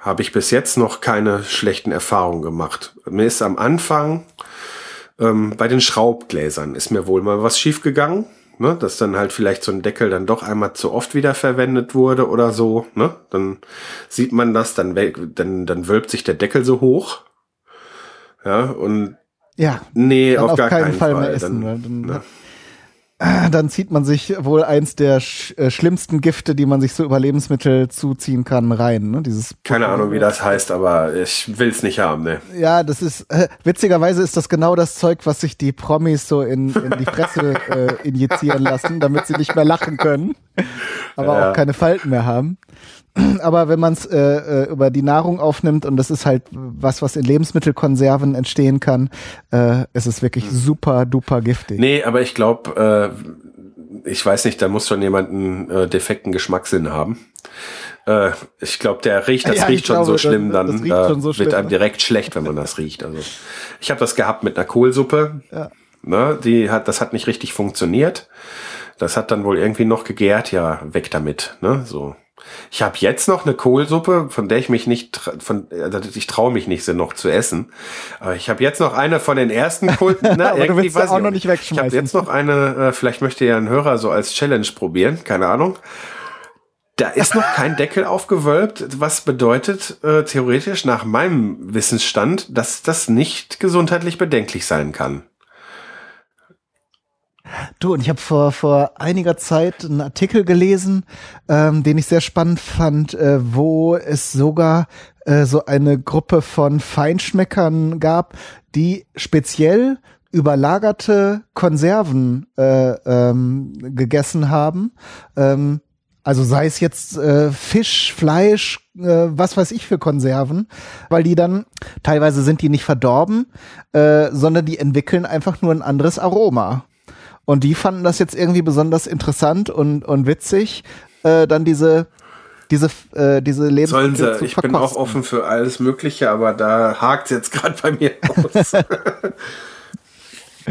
Speaker 1: habe ich bis jetzt noch keine schlechten Erfahrungen gemacht. Mir ist am Anfang ähm, bei den Schraubgläsern ist mir wohl mal was schiefgegangen. Ne, dass dann halt vielleicht so ein Deckel dann doch einmal zu oft wieder verwendet wurde oder so. Ne? Dann sieht man das, dann, dann, dann wölbt sich der Deckel so hoch. Ja, und
Speaker 2: Ja,
Speaker 1: nee, auf,
Speaker 2: auf
Speaker 1: gar
Speaker 2: keinen
Speaker 1: keinen
Speaker 2: Fall
Speaker 1: Fall.
Speaker 2: mehr essen,
Speaker 1: Dann,
Speaker 2: dann-
Speaker 1: ne?
Speaker 2: Ah, dann zieht man sich wohl eins der sch äh, schlimmsten Gifte, die man sich so über Lebensmittel zuziehen kann, rein. Ne? Dieses
Speaker 1: Keine Ahnung, wie das heißt, aber ich will's nicht haben, ne.
Speaker 2: Ja, das ist äh, witzigerweise ist das genau das Zeug, was sich die Promis so in, in die Fresse [LAUGHS] äh, injizieren lassen, damit sie nicht mehr lachen können, aber
Speaker 1: Ja.
Speaker 2: auch keine Falten mehr haben. [CLEARS THROAT] Aber wenn man es äh, äh, über die Nahrung aufnimmt und das ist halt was, was in Lebensmittelkonserven entstehen kann, äh, ist es wirklich super duper giftig.
Speaker 1: Nee, aber ich glaube, äh, ich weiß nicht, da muss schon jemand einen äh, defekten Geschmackssinn haben. Äh, ich glaube, der riecht, das [LAUGHS]
Speaker 2: Ja,
Speaker 1: riecht schon
Speaker 2: glaube,
Speaker 1: so
Speaker 2: das-
Speaker 1: schlimm,
Speaker 2: das
Speaker 1: dann
Speaker 2: riecht
Speaker 1: äh,
Speaker 2: schon so schlimm,
Speaker 1: wird einem
Speaker 2: ne?
Speaker 1: direkt schlecht, wenn man das riecht. Also ich habe das gehabt mit einer Kohlsuppe.
Speaker 2: Ja.
Speaker 1: Ne, die hat, das hat nicht richtig funktioniert. Das hat dann wohl irgendwie noch gegärt. Ja, weg damit. Ne, so. Ich habe jetzt noch eine Kohlsuppe, von der ich mich nicht, von, äh, ich traue mich nicht, sie noch zu essen. Aber ich habe jetzt noch eine von den ersten [LAUGHS] Kohl. Na,
Speaker 2: Aber du
Speaker 1: irgendwie
Speaker 2: willst sie
Speaker 1: weiß
Speaker 2: auch
Speaker 1: ich
Speaker 2: noch nicht
Speaker 1: Ich habe
Speaker 2: wegschmeißen.
Speaker 1: jetzt noch eine, äh, vielleicht möchte ja ein Hörer so als Challenge probieren, keine Ahnung. Da ist noch kein Deckel aufgewölbt, was bedeutet äh, theoretisch nach meinem Wissensstand, dass das nicht gesundheitlich bedenklich sein kann.
Speaker 2: Du, und ich habe vor, vor einiger Zeit einen Artikel gelesen, ähm, den ich sehr spannend fand, äh, wo es sogar äh, so eine Gruppe von Feinschmeckern gab, die speziell überlagerte Konserven äh, ähm, gegessen haben. Ähm, also sei es jetzt äh, Fisch, Fleisch, äh, was weiß ich für Konserven, weil die dann, teilweise sind die nicht verdorben, äh, sondern die entwickeln einfach nur ein anderes Aroma. Und die fanden das jetzt irgendwie besonders interessant und, und witzig, äh, dann diese, diese, äh, diese
Speaker 1: Sollen
Speaker 2: Lebensmittel
Speaker 1: sie,
Speaker 2: zu
Speaker 1: ich bin auch
Speaker 2: verkosten.
Speaker 1: offen für alles Mögliche, aber da hakt jetzt [LAUGHS] gerade bei mir aus. [LAUGHS]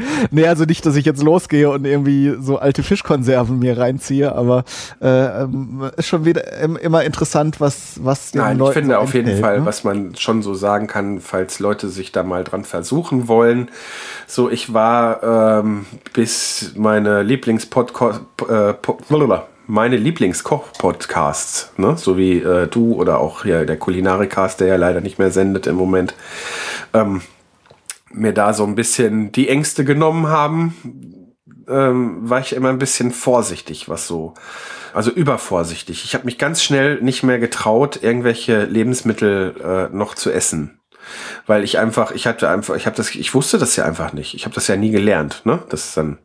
Speaker 1: [LAUGHS]
Speaker 2: nee, also nicht, dass ich jetzt losgehe und irgendwie so alte Fischkonserven mir reinziehe, aber äh, ähm, ist schon wieder immer interessant, was was
Speaker 1: den Nein, Leuten ich finde so auf jeden hält, Fall, ne? was man schon so sagen kann, falls Leute sich da mal dran versuchen wollen. So, ich war ähm, bis meine Lieblingspodcast äh, meine Lieblingskoch-Podcasts, ne? so wie äh, du oder auch hier der Kulinarikast, der ja leider nicht mehr sendet im Moment. Ähm, mir da so ein bisschen die Ängste genommen haben, ähm, war ich immer ein bisschen vorsichtig, was so, also übervorsichtig. Ich habe mich ganz schnell nicht mehr getraut, irgendwelche Lebensmittel äh, noch zu essen. Weil ich einfach, ich hatte einfach, ich habe das, ich wusste das ja einfach nicht. Ich habe das ja nie gelernt, ne? Das dann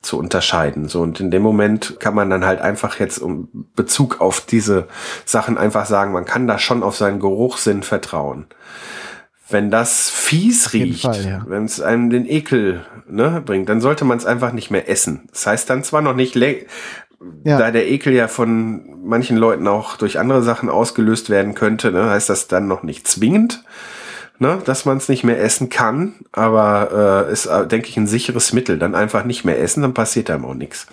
Speaker 1: zu unterscheiden. So und in dem Moment kann man dann halt einfach jetzt um Bezug auf diese Sachen einfach sagen, man kann da schon auf seinen Geruchssinn vertrauen wenn das fies riecht, ja. wenn es einem den Ekel ne, bringt, dann sollte man es einfach nicht mehr essen. Das heißt dann zwar noch nicht, ja. da der Ekel ja von manchen Leuten auch durch andere Sachen ausgelöst werden könnte, ne, heißt das dann noch nicht zwingend, ne, dass man es nicht mehr essen kann, aber äh, ist, äh, denke ich, ein sicheres Mittel. Dann einfach nicht mehr essen, dann passiert einem auch nichts.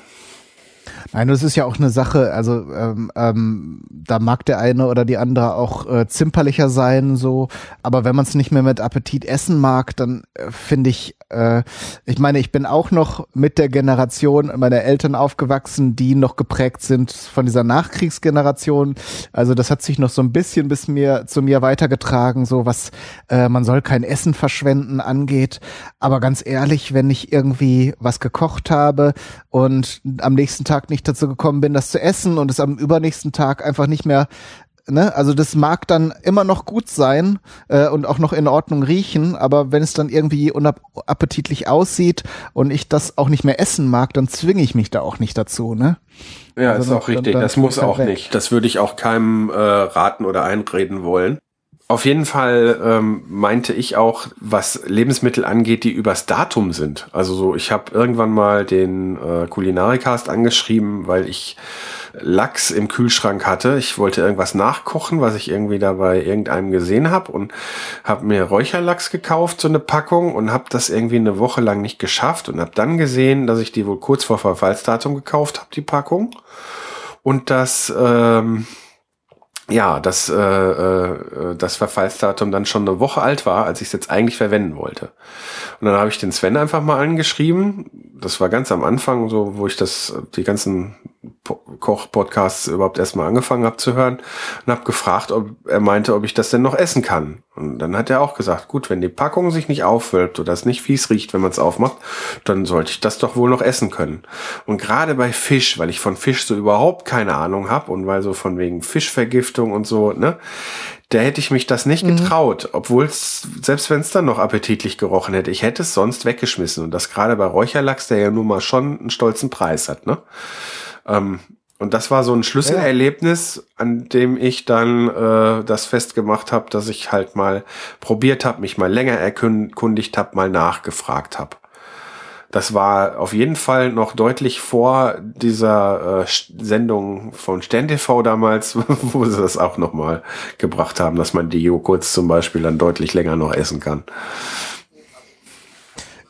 Speaker 2: Nein, das ist ja auch eine Sache, also ähm, ähm, da mag der eine oder die andere auch äh, zimperlicher sein, so, aber wenn man es nicht mehr mit Appetit essen mag, dann äh, finde ich, äh, ich meine, ich bin auch noch mit der Generation meiner Eltern aufgewachsen, die noch geprägt sind von dieser Nachkriegsgeneration. Also das hat sich noch so ein bisschen bis mir zu mir weitergetragen, so was äh, man soll kein Essen verschwenden angeht. Aber ganz ehrlich, wenn ich irgendwie was gekocht habe und am nächsten Tag nicht dazu gekommen bin, das zu essen und es am übernächsten Tag einfach nicht mehr Ne? Also das mag dann immer noch gut sein äh, und auch noch in Ordnung riechen, aber wenn es dann irgendwie unappetitlich aussieht und ich das auch nicht mehr essen mag, dann zwinge ich mich da auch nicht dazu. Ne?
Speaker 1: Ja, also ist auch richtig. Dann, das muss auch weg. nicht. Das würde ich auch keinem äh, raten oder einreden wollen. Auf jeden Fall ähm, meinte ich auch, was Lebensmittel angeht, die übers Datum sind. Also so, ich habe irgendwann mal den äh, Kulinarikast angeschrieben, weil ich Lachs im Kühlschrank hatte. Ich wollte irgendwas nachkochen, was ich irgendwie da bei irgendeinem gesehen habe und habe mir Räucherlachs gekauft, so eine Packung und habe das irgendwie eine Woche lang nicht geschafft und habe dann gesehen, dass ich die wohl kurz vor Verfallsdatum gekauft habe, die Packung. Und das ähm, ja, dass äh, äh, das Verfallsdatum dann schon eine Woche alt war, als ich es jetzt eigentlich verwenden wollte. Und dann habe ich den Sven einfach mal angeschrieben. Das war ganz am Anfang, so wo ich das die ganzen Koch-Podcasts überhaupt erstmal angefangen habe zu hören und habe gefragt, ob er meinte, ob ich das denn noch essen kann. Und dann hat er auch gesagt, gut, wenn die Packung sich nicht aufwölbt oder es nicht fies riecht, wenn man es aufmacht, dann sollte ich das doch wohl noch essen können. Und gerade bei Fisch, weil ich von Fisch so überhaupt keine Ahnung habe und weil so von wegen Fischvergiftung und so, ne, da hätte ich mich das nicht mhm. getraut, obwohl es, selbst wenn es dann noch appetitlich gerochen hätte, ich hätte es sonst weggeschmissen. Und das gerade bei Räucherlachs, der ja nun mal schon einen stolzen Preis hat, ne? Ähm, und das war so ein Schlüsselerlebnis, an dem ich dann äh, das festgemacht habe, dass ich halt mal probiert habe, mich mal länger erkundigt habe, mal nachgefragt habe. Das war auf jeden Fall noch deutlich vor dieser äh, Sendung von SternTV damals, [LAUGHS] wo sie das auch noch mal gebracht haben, dass man die Joghurts zum Beispiel dann deutlich länger noch essen kann.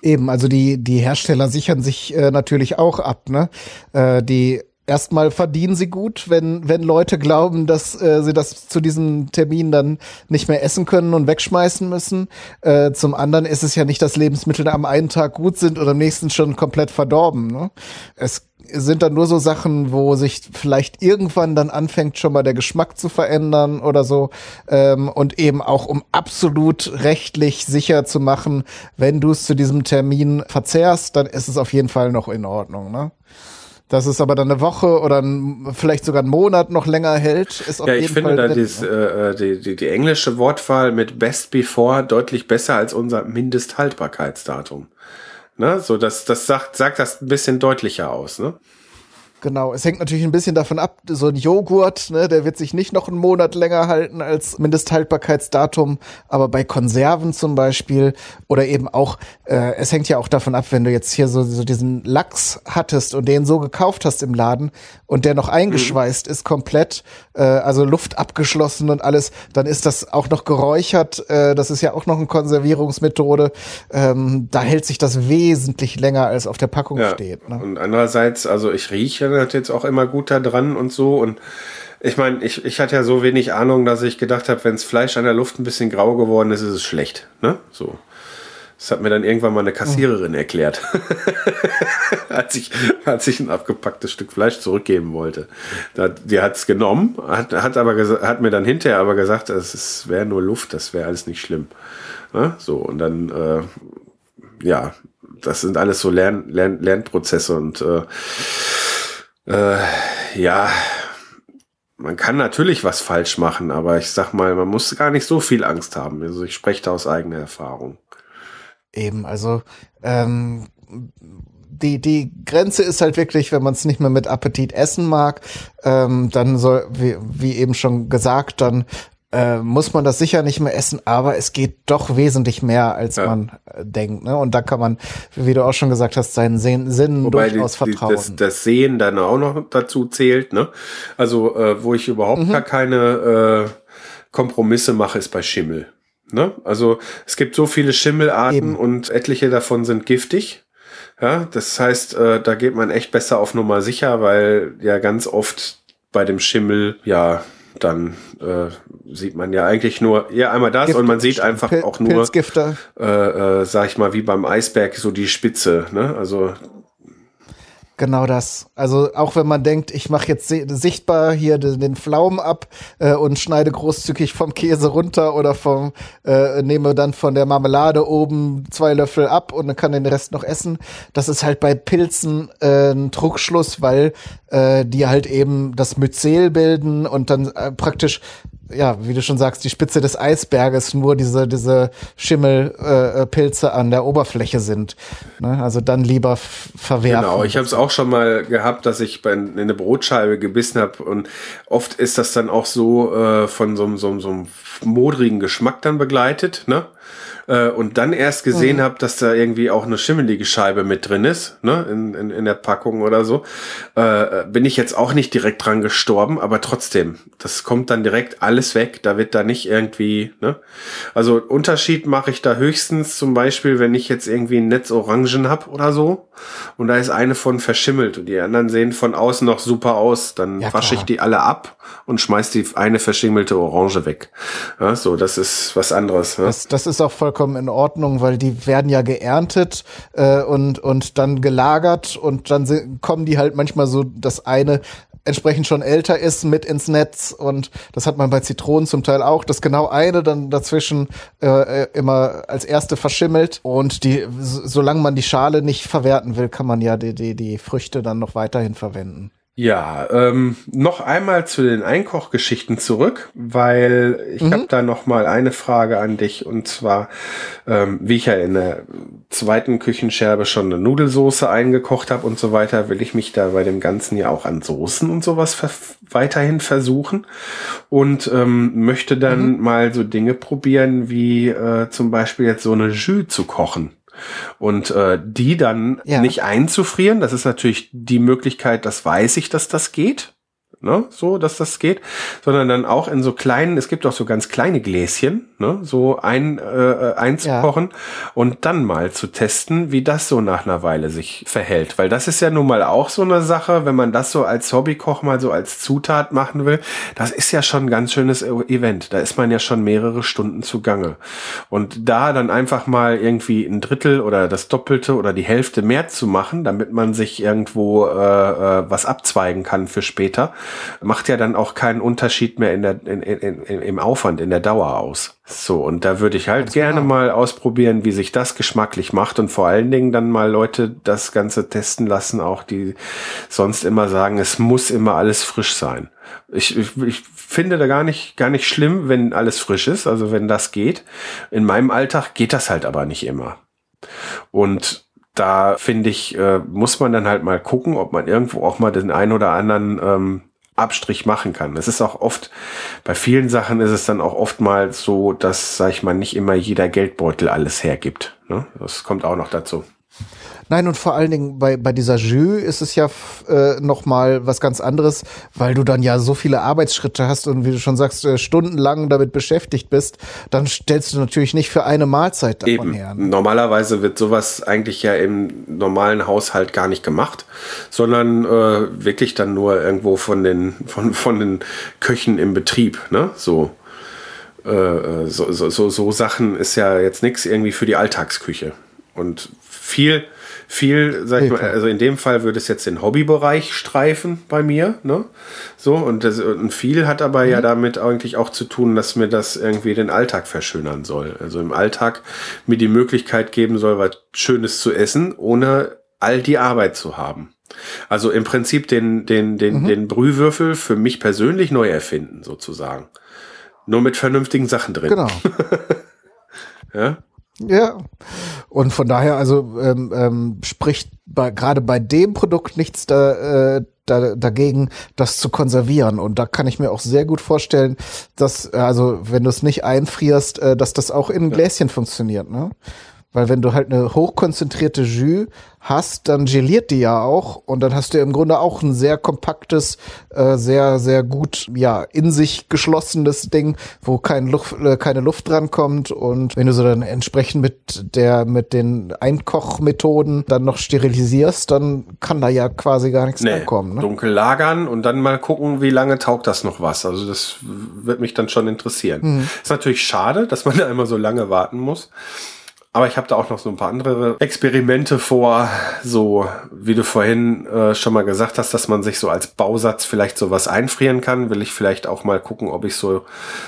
Speaker 2: Eben, also die, die Hersteller sichern sich äh, natürlich auch ab, ne? Äh, die erstmal verdienen sie gut, wenn, wenn Leute glauben, dass äh, sie das zu diesem Termin dann nicht mehr essen können und wegschmeißen müssen. Äh, zum anderen ist es ja nicht, dass Lebensmittel am einen Tag gut sind oder am nächsten schon komplett verdorben. Ne? Es sind dann nur so Sachen, wo sich vielleicht irgendwann dann anfängt, schon mal der Geschmack zu verändern oder so. Ähm, und eben auch, um absolut rechtlich sicher zu machen, wenn du es zu diesem Termin verzehrst, dann ist es auf jeden Fall noch in Ordnung. Ne? Dass es aber dann eine Woche oder ein, vielleicht sogar einen Monat noch länger hält, ist auf ja, jeden Fall. Ja, ich finde
Speaker 1: da dies, ne? äh, die, die, die englische Wortwahl mit Best Before deutlich besser als unser Mindesthaltbarkeitsdatum. Ne? So, das, das sagt, sagt das ein bisschen deutlicher aus, ne?
Speaker 2: Genau, es hängt natürlich ein bisschen davon ab, so ein Joghurt, ne, der wird sich nicht noch einen Monat länger halten als Mindesthaltbarkeitsdatum, aber bei Konserven zum Beispiel oder eben auch, äh, es hängt ja auch davon ab, wenn du jetzt hier so, so diesen Lachs hattest und den so gekauft hast im Laden und der noch eingeschweißt mhm. ist komplett, äh, also Luft abgeschlossen und alles, dann ist das auch noch geräuchert, äh, das ist ja auch noch eine Konservierungsmethode, ähm, da hält sich das wesentlich länger als auf der Packung ja. steht.
Speaker 1: Ne? Und andererseits, also ich rieche erinnert jetzt auch immer gut da dran und so. Und ich meine, ich, ich hatte ja so wenig Ahnung, dass ich gedacht habe, wenn das Fleisch an der Luft ein bisschen grau geworden ist, ist es schlecht. Ne? So. Das hat mir dann irgendwann mal eine Kassiererin erklärt, [LAUGHS] als, ich, als ich ein abgepacktes Stück Fleisch zurückgeben wollte. Da, die hat es genommen, hat, hat, aber hat mir dann hinterher aber gesagt, es wäre nur Luft, das wäre alles nicht schlimm. Ja, so, und dann, äh, ja, das sind alles so Lern, Lern, Lernprozesse und äh, äh, ja, man kann natürlich was falsch machen, aber ich sag mal, man muss gar nicht so viel Angst haben. Also ich spreche da aus eigener Erfahrung.
Speaker 2: Eben, also ähm, die, die Grenze ist halt wirklich, wenn man es nicht mehr mit Appetit essen mag, ähm, dann soll, wie, wie eben schon gesagt, dann äh, muss man das sicher nicht mehr essen, aber es geht doch wesentlich mehr, als ja. man äh, denkt. Ne? Und da kann man, wie du auch schon gesagt hast, seinen Sehen, Sinnen Wobei durchaus die, vertrauen.
Speaker 1: Das, das Sehen dann auch noch dazu zählt. Ne? Also äh, wo ich überhaupt mhm. gar keine äh, Kompromisse mache, ist bei Schimmel. Ne? Also es gibt so viele Schimmelarten Eben. und etliche davon sind giftig. Ja, das heißt, äh, da geht man echt besser auf Nummer sicher, weil ja ganz oft bei dem Schimmel ja dann äh, sieht man ja eigentlich nur, ja, einmal das Gift, und man sieht einfach Pil auch nur, äh, äh, sag ich mal, wie beim Eisberg so die Spitze, ne? Also
Speaker 2: Genau das. Also auch wenn man denkt, ich mache jetzt sichtbar hier den, Pflaumen ab äh, und schneide großzügig vom Käse runter oder vom äh, nehme dann von der Marmelade oben zwei Löffel ab und dann kann den Rest noch essen. Das ist halt bei Pilzen äh, ein Druckschluss, weil äh, die halt eben das Myzel bilden und dann äh, praktisch ja, wie du schon sagst, die Spitze des Eisberges nur diese, diese Schimmelpilze äh, an der Oberfläche sind. Ne? Also dann lieber verwerfen.
Speaker 1: Genau, ich habe es auch schon mal gehabt, dass ich bei, in eine Brotscheibe gebissen habe und oft ist das dann auch so äh, von so, so, so einem modrigen Geschmack dann begleitet. Ne? Äh, und dann erst gesehen mhm. habe, dass da irgendwie auch eine schimmelige Scheibe mit drin ist, ne, in, in, in der Packung oder so, äh, bin ich jetzt auch nicht direkt dran gestorben, aber trotzdem, das kommt dann direkt alles weg, da wird da nicht irgendwie, ne, also Unterschied mache ich da höchstens zum Beispiel, wenn ich jetzt irgendwie ein Netz Orangen hab oder so und da ist eine von verschimmelt und die anderen sehen von außen noch super aus, dann ja, wasche ich die alle ab und schmeiß die eine verschimmelte Orange weg. Ja, so, das ist was anderes.
Speaker 2: Ne? Das, das ist auch vollkommen in Ordnung, weil die werden ja geerntet äh, und, und dann gelagert und dann kommen die halt manchmal so, das eine entsprechend schon älter ist, mit ins Netz. Und das hat man bei Zitronen zum Teil auch, dass genau eine dann dazwischen äh, immer als erste verschimmelt. Und die, solange man die Schale nicht verwerten will, kann man ja die, die, die Früchte dann noch weiterhin verwenden.
Speaker 1: Ja, ähm, noch einmal zu den Einkochgeschichten zurück, weil ich mhm. habe da noch mal eine Frage an dich und zwar, ähm, wie ich ja in der zweiten Küchenscherbe schon eine Nudelsoße eingekocht habe und so weiter, will ich mich da bei dem Ganzen ja auch an Soßen und sowas weiterhin versuchen und ähm, möchte dann mhm. mal so Dinge probieren, wie äh, zum Beispiel jetzt so eine Jus zu kochen. Und äh, die dann ja. nicht einzufrieren, das ist natürlich die Möglichkeit, das weiß ich, dass das geht ne, so, dass das geht, sondern dann auch in so kleinen, es gibt auch so ganz kleine Gläschen, ne, so ein, äh, einzukochen ja. und dann mal zu testen, wie das so nach einer Weile sich verhält. Weil das ist ja nun mal auch so eine Sache, wenn man das so als Hobbykoch mal so als Zutat machen will, das ist ja schon ein ganz schönes Event. Da ist man ja schon mehrere Stunden zugange. Und da dann einfach mal irgendwie ein Drittel oder das Doppelte oder die Hälfte mehr zu machen, damit man sich irgendwo äh, äh was abzweigen kann für später, macht ja dann auch keinen Unterschied mehr in der, in, in, im Aufwand, in der Dauer aus. So, und da würde ich halt Ganz gerne genau. mal ausprobieren, wie sich das geschmacklich macht und vor allen Dingen dann mal Leute das Ganze testen lassen, auch die sonst immer sagen, es muss immer alles frisch sein. Ich, ich, ich finde da gar nicht, gar nicht schlimm, wenn alles frisch ist, also wenn das geht. In meinem Alltag geht das halt aber nicht immer. Und da finde ich, äh, muss man dann halt mal gucken, ob man irgendwo auch mal den einen oder anderen ähm, Abstrich machen kann. Es ist auch oft, bei vielen Sachen ist es dann auch oftmals so, dass, sag ich mal, nicht immer jeder Geldbeutel alles hergibt. Ne? Das kommt auch noch dazu.
Speaker 2: Nein, und vor allen Dingen bei, bei dieser Jus ist es ja äh, noch mal was ganz anderes, weil du dann ja so viele Arbeitsschritte hast und wie du schon sagst, äh, stundenlang damit beschäftigt bist, dann stellst du natürlich nicht für eine Mahlzeit davon
Speaker 1: Eben.
Speaker 2: her. Ne?
Speaker 1: Normalerweise wird sowas eigentlich ja im normalen Haushalt gar nicht gemacht, sondern äh, wirklich dann nur irgendwo von den, von, von den Köchen im Betrieb, ne? So. Äh, so, so, so, so Sachen ist ja jetzt nichts irgendwie für die Alltagsküche. Und viel, viel, sag ich mal, also in dem Fall würde es jetzt den Hobbybereich streifen bei mir, ne? So, und, das, und viel hat aber ja damit eigentlich auch zu tun, dass mir das irgendwie den Alltag verschönern soll. Also im Alltag mir die Möglichkeit geben soll, was Schönes zu essen, ohne all die Arbeit zu haben. Also im Prinzip den, den, den, den Brühwürfel für mich persönlich neu erfinden, sozusagen. Nur mit vernünftigen Sachen drin.
Speaker 2: Genau. [LAUGHS]
Speaker 1: Ja?
Speaker 2: Ja. Und von daher, also ähm, ähm, spricht bei, gerade bei dem Produkt nichts da, äh, da, dagegen, das zu konservieren. Und da kann ich mir auch sehr gut vorstellen, dass, äh, also wenn du es nicht einfrierst, äh, dass das auch in Gläschen funktioniert, ne? Weil wenn du halt eine hochkonzentrierte Jus hast, dann geliert die ja auch und dann hast du im Grunde auch ein sehr kompaktes, äh, sehr, sehr gut, ja, in sich geschlossenes Ding, wo kein Luft, äh, keine Luft dran kommt und wenn du so dann entsprechend mit der, mit den Einkochmethoden dann noch sterilisierst, dann kann da ja quasi gar nichts
Speaker 1: Nee,
Speaker 2: rankommen, ne?
Speaker 1: dunkel lagern und dann mal gucken, wie lange taugt das noch was. Also das wird mich dann schon interessieren.
Speaker 2: Mhm.
Speaker 1: Ist natürlich schade, dass man da immer so lange warten muss. Aber ich habe da auch noch so ein paar andere Experimente vor, so wie du vorhin äh, schon mal gesagt hast, dass man sich so als Bausatz vielleicht sowas einfrieren kann. Will ich vielleicht auch mal gucken, ob ich so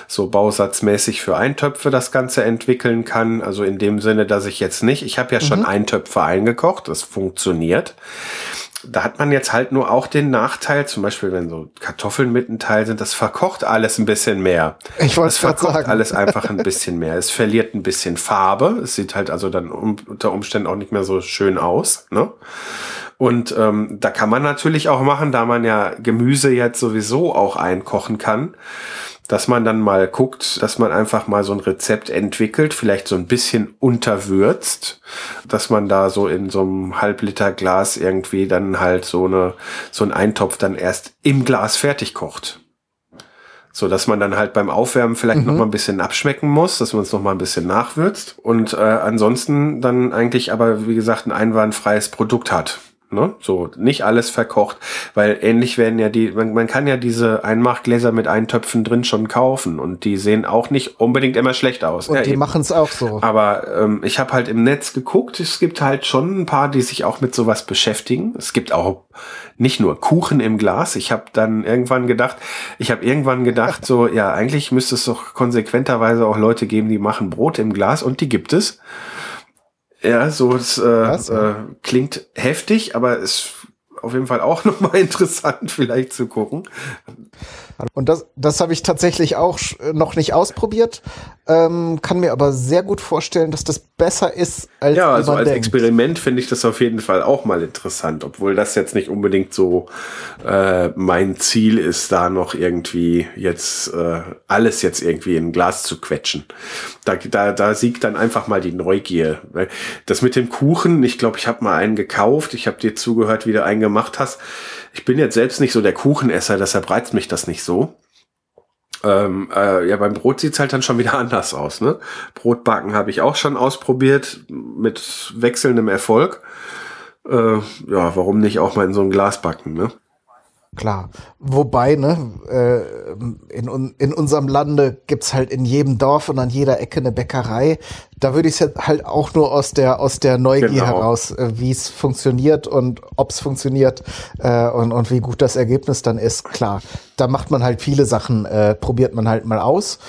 Speaker 1: so bausatzmäßig für Eintöpfe das Ganze entwickeln kann. Also in dem Sinne, dass ich jetzt nicht, ich habe ja schon Eintöpfe eingekocht, das funktioniert da hat man jetzt halt nur auch den Nachteil, zum Beispiel, wenn so Kartoffeln mit ein Teil sind, das verkocht alles ein bisschen mehr.
Speaker 2: Ich wollte
Speaker 1: Es verkocht
Speaker 2: sagen.
Speaker 1: alles einfach ein [LAUGHS] bisschen mehr. Es verliert ein bisschen Farbe. Es sieht halt also dann um, unter Umständen auch nicht mehr so schön aus. Ne? Und ähm, da kann man natürlich auch machen, da man ja Gemüse jetzt sowieso auch einkochen kann, dass man dann mal guckt, dass man einfach mal so ein Rezept entwickelt, vielleicht so ein bisschen unterwürzt, dass man da so in so einem Halbliter Glas irgendwie dann halt so eine so ein Eintopf dann erst im Glas fertig kocht. So dass man dann halt beim Aufwärmen vielleicht noch mal ein bisschen abschmecken muss, dass man es noch mal ein bisschen nachwürzt und äh, ansonsten dann eigentlich aber wie gesagt ein einwandfreies Produkt hat. Ne? So, nicht alles verkocht, weil ähnlich werden ja die, man, man kann ja diese Einmachgläser mit Eintöpfen drin schon kaufen und die sehen auch nicht unbedingt immer schlecht aus.
Speaker 2: Und
Speaker 1: Ja,
Speaker 2: die machen es auch so.
Speaker 1: Aber ähm, ich habe halt im Netz geguckt, es gibt halt schon ein paar, die sich auch mit sowas beschäftigen. Es gibt auch nicht nur Kuchen im Glas. Ich habe dann irgendwann gedacht, ich habe irgendwann gedacht, so, ja, eigentlich müsste es doch konsequenterweise auch Leute geben, die machen Brot im Glas und die gibt es. Ja, so es äh, äh, klingt heftig, aber ist auf jeden Fall auch [LAUGHS] nochmal interessant, vielleicht zu gucken.
Speaker 2: Und das, das habe ich tatsächlich auch sch- noch nicht ausprobiert, ähm, kann mir aber sehr gut vorstellen, dass das besser ist, als
Speaker 1: Ja, also als
Speaker 2: denkt.
Speaker 1: Experiment finde ich das auf jeden Fall auch mal interessant, obwohl das jetzt nicht unbedingt so äh, mein Ziel ist, da noch irgendwie jetzt äh, alles jetzt irgendwie in ein Glas zu quetschen. Da, da, da siegt dann einfach mal die Neugier. Das mit dem Kuchen, ich glaube, ich habe mal einen gekauft, ich habe dir zugehört, wie du einen gemacht hast. Ich bin jetzt selbst nicht so der Kuchenesser, deshalb reizt mich das nicht so. Ähm, äh, ja, beim Brot sieht's halt dann schon wieder [LAUGHS] anders aus. Ne? Brotbacken habe ich auch schon ausprobiert, mit wechselndem Erfolg. Äh, ja, warum nicht auch mal in so ein Glas backen, ne?
Speaker 2: Klar. Wobei, ne, äh, in, in unserem Lande gibt's halt in jedem Dorf und an jeder Ecke eine Bäckerei. Da würde ich es halt auch nur aus der aus der Neugier
Speaker 1: Genau.
Speaker 2: heraus, äh, wie es funktioniert und ob's funktioniert äh, und, und wie gut das Ergebnis dann ist. Klar, da macht man halt viele Sachen, äh, probiert man halt mal aus.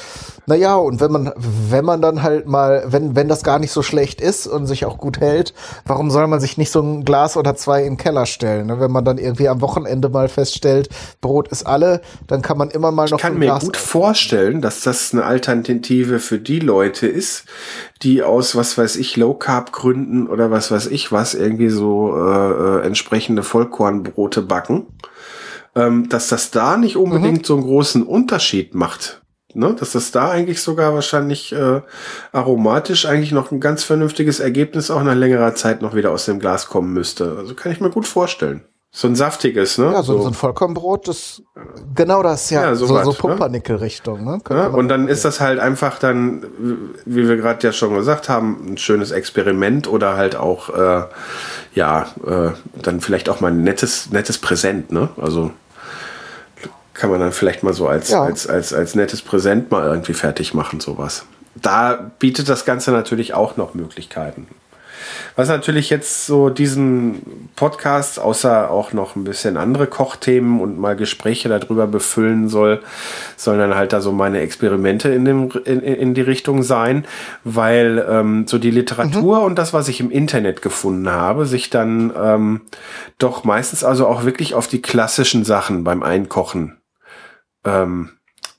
Speaker 2: Naja, und wenn man, wenn man dann halt mal, wenn, wenn das gar nicht so schlecht ist und sich auch gut hält, warum soll man sich nicht so ein Glas oder zwei im Keller stellen? Ne? Wenn man dann irgendwie am Wochenende mal feststellt, Brot ist alle, dann kann man immer mal noch
Speaker 1: Ich kann mir
Speaker 2: Glas
Speaker 1: gut vorstellen, dass das eine Alternative für die Leute ist, die aus, was weiß ich, Low Carb Gründen oder was weiß ich was, irgendwie so äh, äh, entsprechende Vollkornbrote backen, ähm, dass das da nicht unbedingt mhm. so einen großen Unterschied macht. Ne? Dass das da eigentlich sogar wahrscheinlich äh, aromatisch eigentlich noch ein ganz vernünftiges Ergebnis auch nach längerer Zeit noch wieder aus dem Glas kommen müsste. Also kann ich mir gut vorstellen. So ein saftiges, ne?
Speaker 2: Ja, so, so. ein Vollkornbrot, das genau das, ja, ja so, so, so Pumpernickel-Richtung, ne?
Speaker 1: Ja, und dann ist das halt einfach dann, wie wir gerade ja schon gesagt haben, ein schönes Experiment oder halt auch, äh, ja, äh, dann vielleicht auch mal ein nettes, nettes Präsent, ne? Also kann man dann vielleicht mal so als, ja. als, als, als nettes Präsent mal irgendwie fertig machen, sowas. Da bietet das Ganze natürlich auch noch Möglichkeiten. Was natürlich jetzt so diesen Podcast, außer auch noch ein bisschen andere Kochthemen und mal Gespräche darüber befüllen soll, sollen dann halt da so meine Experimente in, dem, in, in die Richtung sein, weil ähm, so die Literatur mhm. und das, was ich im Internet gefunden habe, sich dann ähm, doch meistens also auch wirklich auf die klassischen Sachen beim Einkochen ähm,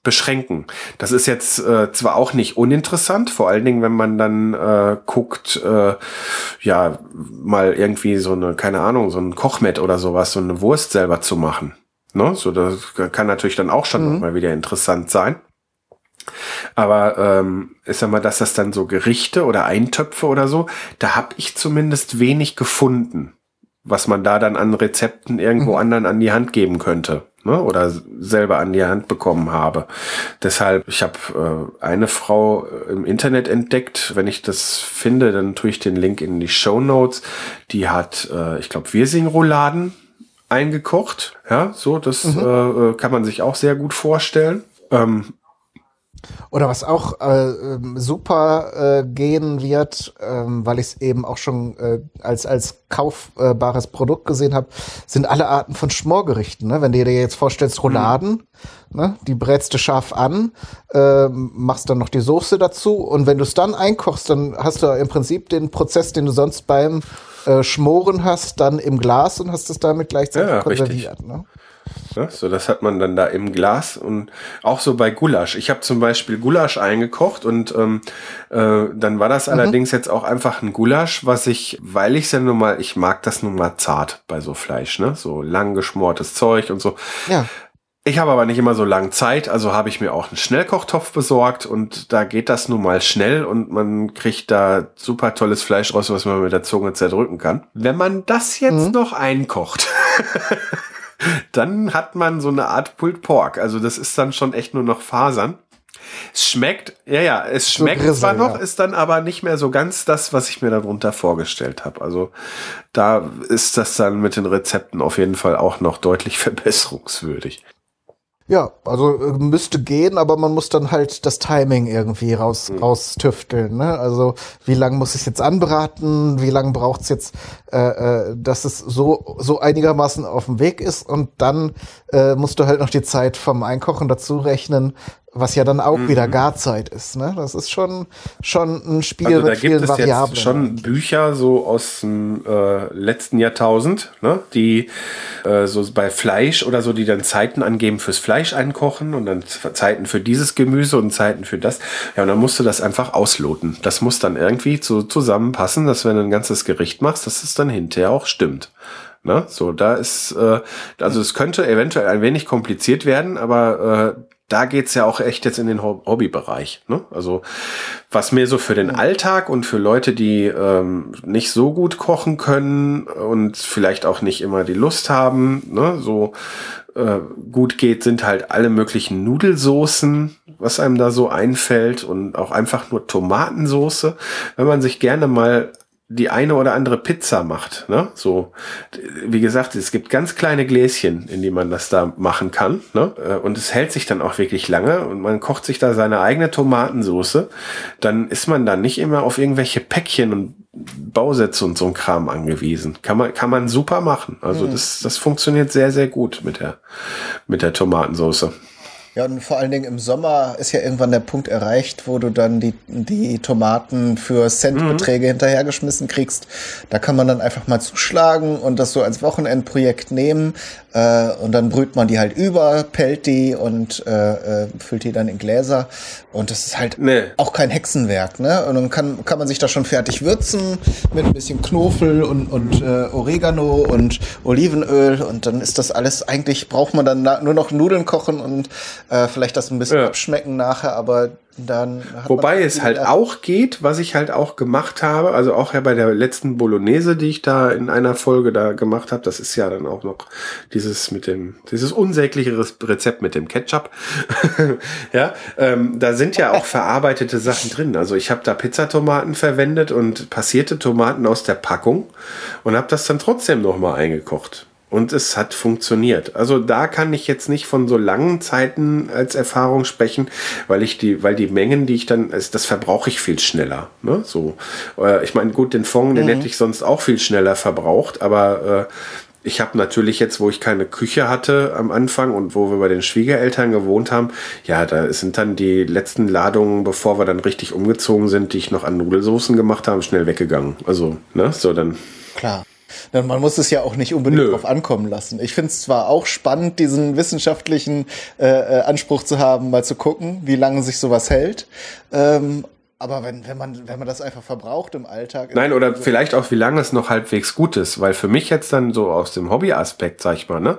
Speaker 1: beschränken. Das ist jetzt äh, zwar auch nicht uninteressant, vor allen Dingen, wenn man dann äh, guckt, äh, ja, mal irgendwie so eine, keine Ahnung, so ein Kochmet oder sowas, so eine Wurst selber zu machen. Ne? So, das kann natürlich dann auch schon mhm. mal wieder interessant sein. Aber ähm, ich sag mal, dass das dann so Gerichte oder Eintöpfe oder so, da habe ich zumindest wenig gefunden, was man da dann an Rezepten irgendwo mhm. anderen an die Hand geben könnte ne, oder selber an die Hand bekommen habe. Deshalb, ich habe äh, eine Frau äh, im Internet entdeckt. Wenn ich das finde, dann tue ich den Link in die Show Notes. Die hat, äh, ich glaube, Wirsing-Rouladen eingekocht. Ja, so, das mhm. äh, äh kann man sich auch sehr gut vorstellen. Ähm,
Speaker 2: oder was auch äh, ähm, super äh, gehen wird, ähm, weil ich es eben auch schon äh, als als kaufbares Produkt gesehen habe, sind alle Arten von Schmorgerichten. Ne? Wenn du dir jetzt vorstellst, Rouladen, mhm. ne? die brätst du scharf an, äh, machst dann noch die Soße dazu und wenn du es dann einkochst, dann hast du im Prinzip den Prozess, den du sonst beim äh, Schmoren hast, dann im Glas und hast es damit gleichzeitig ja, konserviert. Ne?
Speaker 1: Ne? So, das hat man dann da im Glas und auch so bei Gulasch. Ich habe zum Beispiel Gulasch eingekocht und ähm, äh, dann war das mhm. allerdings jetzt auch einfach ein Gulasch, was ich, weil ich es ja nun mal, ich mag das nun mal zart bei so Fleisch, ne? So lang geschmortes Zeug und so.
Speaker 2: Ja.
Speaker 1: Ich habe aber nicht immer so lange Zeit, also habe ich mir auch einen Schnellkochtopf besorgt und da geht das nun mal schnell und man kriegt da super tolles Fleisch raus, was man mit der Zunge zerdrücken kann. Wenn man das jetzt mhm. noch einkocht, [LAUGHS] dann hat man so eine Art Pulled Pork. Also das ist dann schon echt nur noch Fasern. Es schmeckt, ja, ja, es schmeckt so Grissel, zwar noch, ja. ist dann aber nicht mehr so ganz das, was ich mir darunter vorgestellt habe. Also da ist das dann mit den Rezepten auf jeden Fall auch noch deutlich [LAUGHS] verbesserungswürdig.
Speaker 2: Ja, also äh, müsste gehen, aber man muss dann halt das Timing irgendwie raus, mhm. raustüfteln. Ne? Also wie lange muss ich jetzt anbraten, wie lange braucht's jetzt, äh, äh, dass es so, so einigermaßen auf dem Weg ist und dann äh, musst du halt noch die Zeit vom Einkochen dazu rechnen, was ja dann auch mhm. wieder Garzeit ist. Ne? Das ist schon, schon ein Spiel also mit vielen Variablen. Da gibt es
Speaker 1: schon Bücher so aus dem äh, letzten Jahrtausend, ne? die äh, so bei Fleisch oder so, die dann Zeiten angeben fürs Fleisch einkochen und dann Zeiten für dieses Gemüse und Zeiten für das. Ja, und dann musst du das einfach ausloten. Das muss dann irgendwie so zusammenpassen, dass wenn du ein ganzes Gericht machst, dass es dann hinterher auch stimmt. Ne? So, da ist, äh, also es könnte eventuell ein wenig kompliziert werden, aber äh, da geht's ja auch echt jetzt in den Hobbybereich. Ne? Also was mir so für den Alltag und für Leute, die ähm, nicht so gut kochen können und vielleicht auch nicht immer die Lust haben, ne? so äh, gut geht, sind halt alle möglichen Nudelsoßen, was einem da so einfällt und auch einfach nur Tomatensoße. Wenn man sich gerne mal die eine oder andere Pizza macht. Ne? So, wie gesagt, es gibt ganz kleine Gläschen, in die man das da machen kann. Ne? Äh, und es hält sich dann auch wirklich lange und man kocht sich da seine eigene Tomatensoße. Dann ist man da nicht immer auf irgendwelche Päckchen und Bausätze und so ein Kram angewiesen. Kann man, kann man super machen. Also mhm. das, das funktioniert sehr, sehr gut mit der, mit der Tomatensoße.
Speaker 2: Ja, und vor allen Dingen im Sommer ist ja irgendwann der Punkt erreicht, wo du dann die, die Tomaten für Centbeträge mhm. hinterhergeschmissen kriegst. Da kann man dann einfach mal zuschlagen und das so als Wochenendprojekt nehmen. Äh, und dann brüht man die halt über, pellt die und äh, äh, füllt die dann in Gläser. Und das ist halt nee. auch kein Hexenwerk, ne? Und dann kann, kann man sich da schon fertig würzen mit ein bisschen Knofel und, und äh, Oregano und Olivenöl. Und dann ist das alles, eigentlich braucht man dann nur noch Nudeln kochen und äh, vielleicht das ein bisschen ja. abschmecken nachher, aber dann
Speaker 1: Wobei es halt auch geht, was ich halt auch gemacht habe, also auch ja bei der letzten Bolognese, die ich da in einer Folge da gemacht habe, das ist ja dann auch noch dieses mit dem, dieses unsägliche Rezept mit dem Ketchup. [LAUGHS] ja, ähm, da sind ja auch verarbeitete Sachen drin. Also ich habe da Pizzatomaten verwendet und passierte Tomaten aus der Packung und habe das dann trotzdem nochmal eingekocht und es hat funktioniert. Also da kann ich jetzt nicht von so langen Zeiten als Erfahrung sprechen, weil ich die, weil die Mengen, die ich dann, das verbrauche ich viel schneller. Ne? So, äh, ich meine, gut, den Fond, den mhm. hätte ich sonst auch viel schneller verbraucht, aber äh, ich habe natürlich jetzt, wo ich keine Küche hatte am Anfang und wo wir bei den Schwiegereltern gewohnt haben, ja, da sind dann die letzten Ladungen, bevor wir dann richtig umgezogen sind, die ich noch an Nudelsoßen gemacht habe, schnell weggegangen. Also, ne, so dann.
Speaker 2: Klar. Man muss es ja auch nicht unbedingt Nö. drauf ankommen lassen. Ich finde es zwar auch spannend, diesen wissenschaftlichen äh, äh, Anspruch zu haben, mal zu gucken, wie lange sich sowas hält. Ähm, aber wenn, wenn, man, wenn man das einfach verbraucht im Alltag.
Speaker 1: Nein, oder vielleicht auch, wie lange es noch halbwegs gut ist. Weil für mich jetzt dann so aus dem Hobbyaspekt, sag ich mal, ne,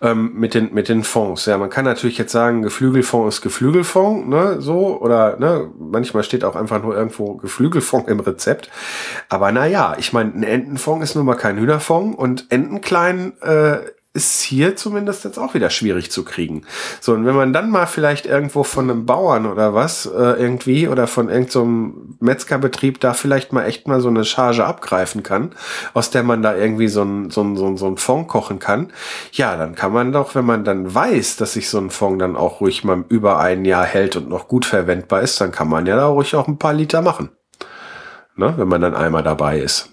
Speaker 1: ähm, mit, den, mit den Fonds. Ja, man kann natürlich jetzt sagen, Geflügelfonds ist Geflügelfonds, ne, so. Oder ne, manchmal steht auch einfach nur irgendwo Geflügelfonds im Rezept. Aber naja, ich meine, ein Entenfonds ist nun mal kein Hühnerfonds und Entenklein äh, ist hier zumindest jetzt auch wieder schwierig zu kriegen. So, und wenn man dann mal vielleicht irgendwo von einem Bauern oder was äh, irgendwie oder von irgendeinem so Metzgerbetrieb da vielleicht mal echt mal so eine Charge abgreifen kann, aus der man da irgendwie so ein, so ein, so ein, so ein Fond kochen kann, ja, dann kann man doch, wenn man dann weiß, dass sich so ein Fond dann auch ruhig mal über ein Jahr hält und noch gut verwendbar ist, dann kann man ja da ruhig auch ein paar Liter machen. Ne, wenn man dann einmal dabei ist.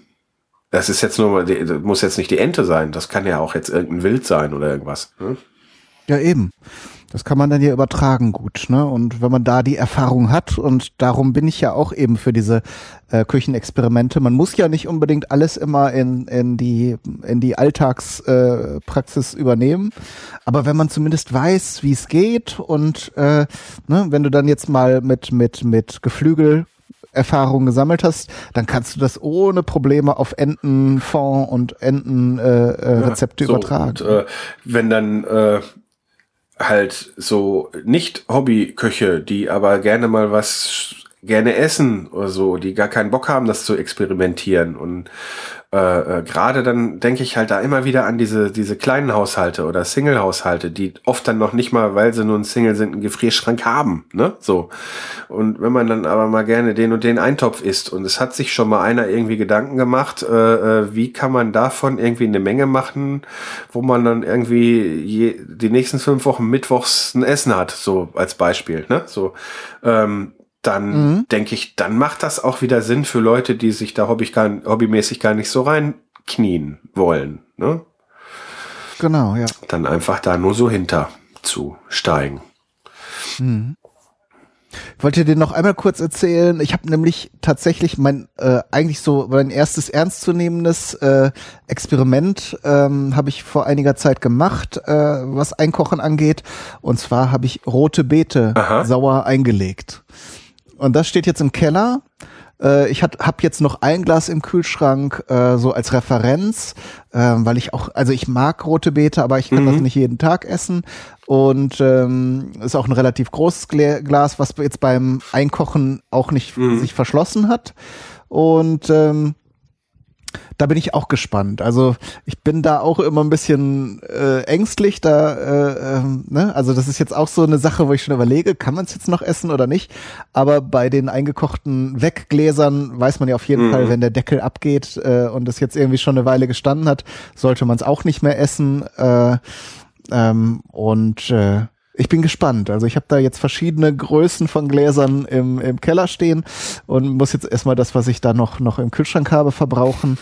Speaker 1: Das ist jetzt nur, das muss jetzt nicht die Ente sein. Das kann ja auch jetzt irgendein Wild sein oder irgendwas. Ne?
Speaker 2: Ja, eben. Das kann man dann ja übertragen gut, ne? Und wenn man da die Erfahrung hat, und darum bin ich ja auch eben für diese äh, Küchenexperimente. Man muss ja nicht unbedingt alles immer in, in die, in die Alltagspraxis äh, übernehmen. Aber wenn man zumindest weiß, wie es geht und äh, ne, wenn du dann jetzt mal mit, mit, mit Geflügel Erfahrung gesammelt hast, dann kannst du das ohne Probleme auf Entenfond und Entenrezepte äh, äh, so, übertragen. Und,
Speaker 1: äh, wenn dann äh, halt so nicht Hobbyköche, die aber gerne mal was gerne essen oder so, die gar keinen Bock haben, das zu experimentieren und äh, äh, gerade dann denke ich halt da immer wieder an diese, diese kleinen Haushalte oder Single-Haushalte, die oft dann noch nicht mal, weil sie nur ein Single sind, einen Gefrierschrank haben, ne? So. Und wenn man dann aber mal gerne den und den Eintopf isst und es hat sich schon mal einer irgendwie Gedanken gemacht, äh, äh, wie kann man davon irgendwie eine Menge machen, wo man dann irgendwie je, die nächsten fünf Wochen mittwochs ein Essen hat, so als Beispiel, ne? So. Ähm, dann mhm. denke ich, dann macht das auch wieder Sinn für Leute, die sich da hobby gar, hobbymäßig gar nicht so reinknien wollen. Ne?
Speaker 2: Genau, ja.
Speaker 1: Dann einfach da nur so hinter zu steigen.
Speaker 2: Mhm. Ich wollte dir noch einmal kurz erzählen, ich habe nämlich tatsächlich mein äh, eigentlich so mein erstes ernstzunehmendes äh, Experiment ähm, habe ich vor einiger Zeit gemacht, äh, was Einkochen angeht. Und zwar habe ich rote Beete Aha. sauer eingelegt. Und das steht jetzt im Keller. Äh, ich habe jetzt noch ein Glas im Kühlschrank, äh, so als Referenz, äh, weil ich auch, also ich mag rote Beete, aber ich kann mhm. das nicht jeden Tag essen. Und ähm, ist auch ein relativ großes Glas, was jetzt beim Einkochen auch nicht mhm. sich verschlossen hat. Und ähm, da bin ich auch gespannt. Also ich bin da auch immer ein bisschen äh, ängstlich. Da, äh, äh, ne? Also das ist jetzt auch so eine Sache, wo ich schon überlege, kann man es jetzt noch essen oder nicht. Aber bei den eingekochten Weggläsern weiß man ja auf jeden mhm. Fall, wenn der Deckel abgeht äh, und es jetzt irgendwie schon eine Weile gestanden hat, sollte man es auch nicht mehr essen. Äh, ähm, und äh, ich bin gespannt. Also ich habe da jetzt verschiedene Größen von Gläsern im, im Keller stehen und muss jetzt erstmal das, was ich da noch, noch im Kühlschrank habe, verbrauchen.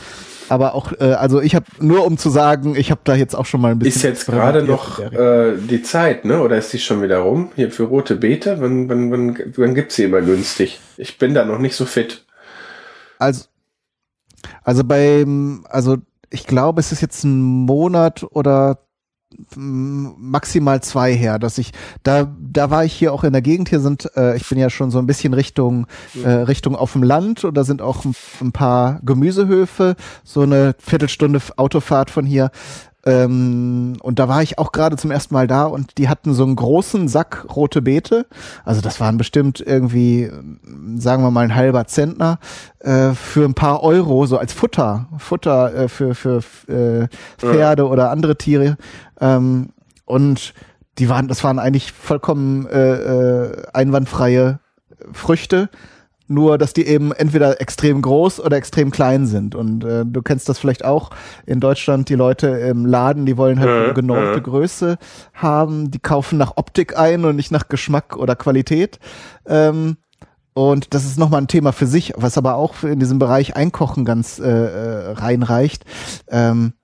Speaker 2: Aber auch, äh, also ich habe nur um zu sagen, ich habe da jetzt auch schon mal ein bisschen.
Speaker 1: Ist jetzt gerade noch äh, die Zeit, ne? Oder ist die schon wieder rum? Hier für rote Beete? Wann, wann, wann, wann gibt's sie immer günstig? Ich bin da noch nicht so fit.
Speaker 2: Also, also beim, also ich glaube, es ist jetzt ein Monat oder maximal zwei her, dass ich da da war ich hier auch in der Gegend. Hier sind äh, ich bin ja schon so ein bisschen Richtung äh, Richtung auf dem Land und da sind auch ein, ein paar Gemüsehöfe, so eine Viertelstunde Autofahrt von hier. Ähm, und da war ich auch gerade zum ersten Mal da und die hatten so einen großen Sack rote Beete. Also das waren bestimmt irgendwie, sagen wir mal, ein halber Zentner äh, für ein paar Euro, so als Futter, Futter äh, für, für äh, Pferde ja. oder andere Tiere. Ähm, und die waren, das waren eigentlich vollkommen äh, äh, einwandfreie Früchte nur dass die eben entweder extrem groß oder extrem klein sind. Und äh, du kennst das vielleicht auch in Deutschland, die Leute im Laden, die wollen halt äh, eine genormte äh. Größe haben, die kaufen nach Optik ein und nicht nach Geschmack oder Qualität. Ähm, und das ist nochmal ein Thema für sich, was aber auch in diesem Bereich Einkochen ganz äh, äh, reinreicht. Ähm,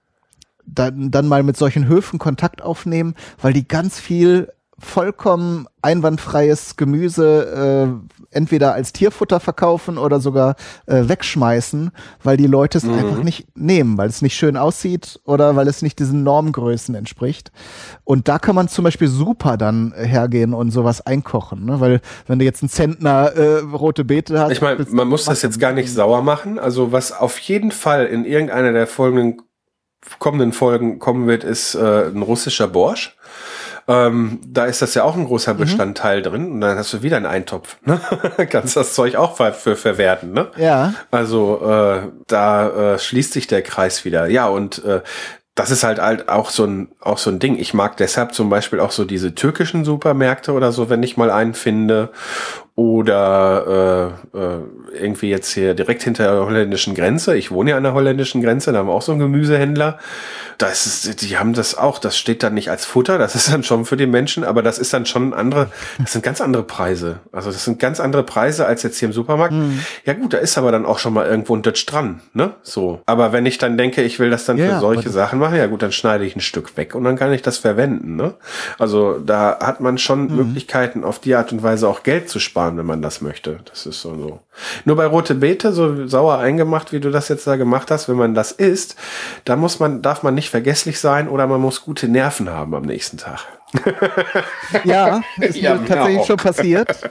Speaker 2: dann, dann mal mit solchen Höfen Kontakt aufnehmen, weil die ganz viel vollkommen einwandfreies Gemüse äh, entweder als Tierfutter verkaufen oder sogar äh, wegschmeißen, weil die Leute es mhm. einfach nicht nehmen, weil es nicht schön aussieht oder weil es nicht diesen Normgrößen entspricht. Und da kann man zum Beispiel super dann hergehen und sowas einkochen, ne? weil wenn du jetzt einen Zentner äh, rote Beete hast.
Speaker 1: Ich meine, man muss das jetzt gar nicht sauer machen. Also was auf jeden Fall in irgendeiner der folgenden kommenden Folgen kommen wird, ist äh, ein russischer Borsch. Ähm, da ist das ja auch ein großer mhm. Bestandteil mhm. drin. Und dann hast du wieder einen Eintopf. Ne? [LAUGHS] Kannst das Zeug auch für, für verwerten. Ne?
Speaker 2: Ja.
Speaker 1: Also äh, da äh, schließt sich der Kreis wieder. Ja, und äh, das ist halt, halt auch so ein auch so ein Ding. Ich mag deshalb zum Beispiel auch so diese türkischen Supermärkte oder so, wenn ich mal einen finde oder äh, äh, irgendwie jetzt hier direkt hinter der holländischen Grenze. Ich wohne ja an der holländischen Grenze, da haben wir auch so einen Gemüsehändler. Das ist, die haben das auch, das steht dann nicht als Futter, das ist dann schon für die Menschen, aber das ist dann schon andere, das sind ganz andere Preise. Also das sind ganz andere Preise als jetzt hier im Supermarkt. Mhm. Ja gut, da ist aber dann auch schon mal irgendwo ein Dutch dran, ne? So. Aber wenn ich dann denke, ich will das dann ja, für solche Sachen machen, ja gut, dann schneide ich ein Stück weg und dann kann ich das verwenden, ne? Also da hat man schon mhm. Möglichkeiten, auf die Art und Weise auch Geld zu sparen wenn man das möchte. Das ist so, so. Nur bei rote Beete, so sauer eingemacht, wie du das jetzt da gemacht hast, wenn man das isst, da muss man, darf man nicht vergesslich sein oder man muss gute Nerven haben am nächsten Tag.
Speaker 2: ja, [LAUGHS] ist ja, mir tatsächlich schon passiert.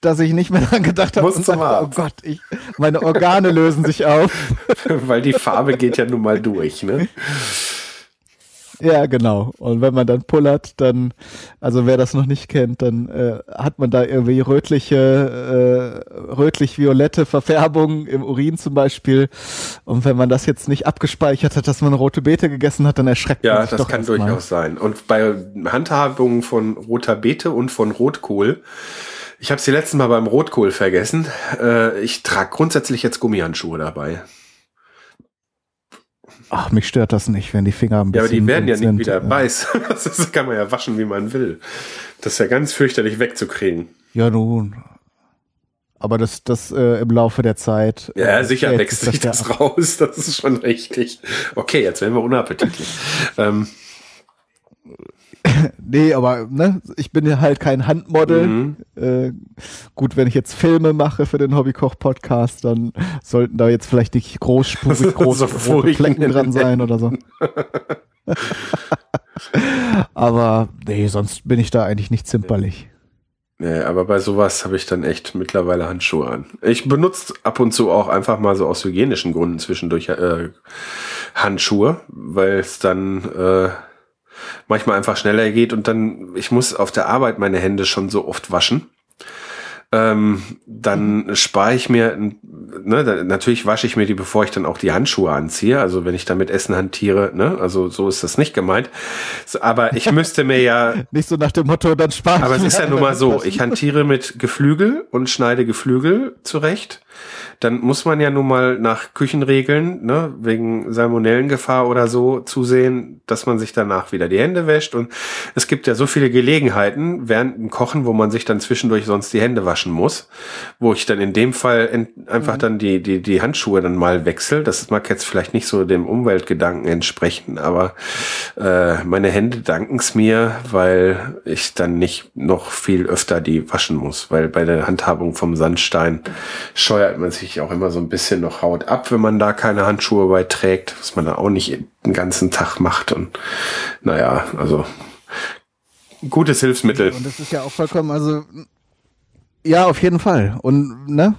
Speaker 2: Dass ich nicht mehr daran gedacht habe.
Speaker 1: Muss zum
Speaker 2: oh Gott, ich, meine Organe lösen sich auf. [LAUGHS]
Speaker 1: Weil die Farbe geht ja nun mal durch, ne?
Speaker 2: Ja, genau. Und wenn man dann pullert, dann, also wer das noch nicht kennt, dann äh, hat man da irgendwie rötliche, äh, rötlich-violette Verfärbung im Urin zum Beispiel. Und wenn man das jetzt nicht abgespeichert hat, dass man rote Beete gegessen hat, dann erschreckt
Speaker 1: ja,
Speaker 2: man sich
Speaker 1: Ja, das kann durchaus mal. sein. Und bei Handhabungen von roter Beete und von Rotkohl, ich habe sie letztes Mal beim Rotkohl vergessen. Äh, ich trage grundsätzlich jetzt Gummihandschuhe dabei.
Speaker 2: Ach, mich stört das nicht, wenn die Finger ein
Speaker 1: bisschen. Ja, aber die werden ja nicht sind. wieder weiß. [LAUGHS] Das kann man ja waschen, wie man will. Das ist ja ganz fürchterlich wegzukriegen.
Speaker 2: Ja, nun. Aber das, das äh, im Laufe der Zeit.
Speaker 1: Ja, äh, sicher wächst sich das, das raus. Das ist schon richtig. Okay, jetzt werden wir unappetitlich. ähm, [LAUGHS]
Speaker 2: nee, aber ne, ich bin ja halt kein Handmodel. Mhm. Äh, gut, wenn ich jetzt Filme mache für den Hobbykoch-Podcast, dann sollten da jetzt vielleicht nicht großspurig [LAUGHS] große so Flecken dran sein oder so. [LAUGHS] aber nee, sonst bin ich da eigentlich nicht zimperlich.
Speaker 1: Nee, aber bei sowas habe ich dann echt mittlerweile Handschuhe an. Ich benutze ab und zu auch einfach mal so aus hygienischen Gründen zwischendurch äh, Handschuhe, weil es dann äh, manchmal einfach schneller geht und dann, ich muss auf der Arbeit meine Hände schon so oft waschen. Ähm, dann spare ich mir, ne, natürlich wasche ich mir die, bevor ich dann auch die Handschuhe anziehe. Also wenn ich damit Essen hantiere, ne, also so ist das nicht gemeint. Aber ich [LAUGHS] müsste mir ja.
Speaker 2: nicht so nach dem Motto, dann spare
Speaker 1: Aber es ist ja nun mal so, ich hantiere mit Geflügel und schneide Geflügel zurecht. Dann muss man ja nun mal nach Küchenregeln, ne, wegen Salmonellengefahr oder so, zusehen, dass man sich danach wieder die Hände wäscht. Und es gibt ja so viele Gelegenheiten während dem Kochen, wo man sich dann zwischendurch sonst die Hände waschen muss, wo ich dann in dem Fall einfach mhm. dann die, die, die Handschuhe dann mal wechsle. Das mag jetzt vielleicht nicht so dem Umweltgedanken entsprechen, aber äh, meine Hände danken es mir, weil ich dann nicht noch viel öfter die waschen muss, weil bei der Handhabung vom Sandstein scheuert man sich auch immer so ein bisschen noch Haut ab, wenn man da keine Handschuhe bei was man da auch nicht den ganzen Tag macht und naja, also gutes Hilfsmittel.
Speaker 2: Und das ist ja auch vollkommen, also ja, auf jeden Fall. Und ne,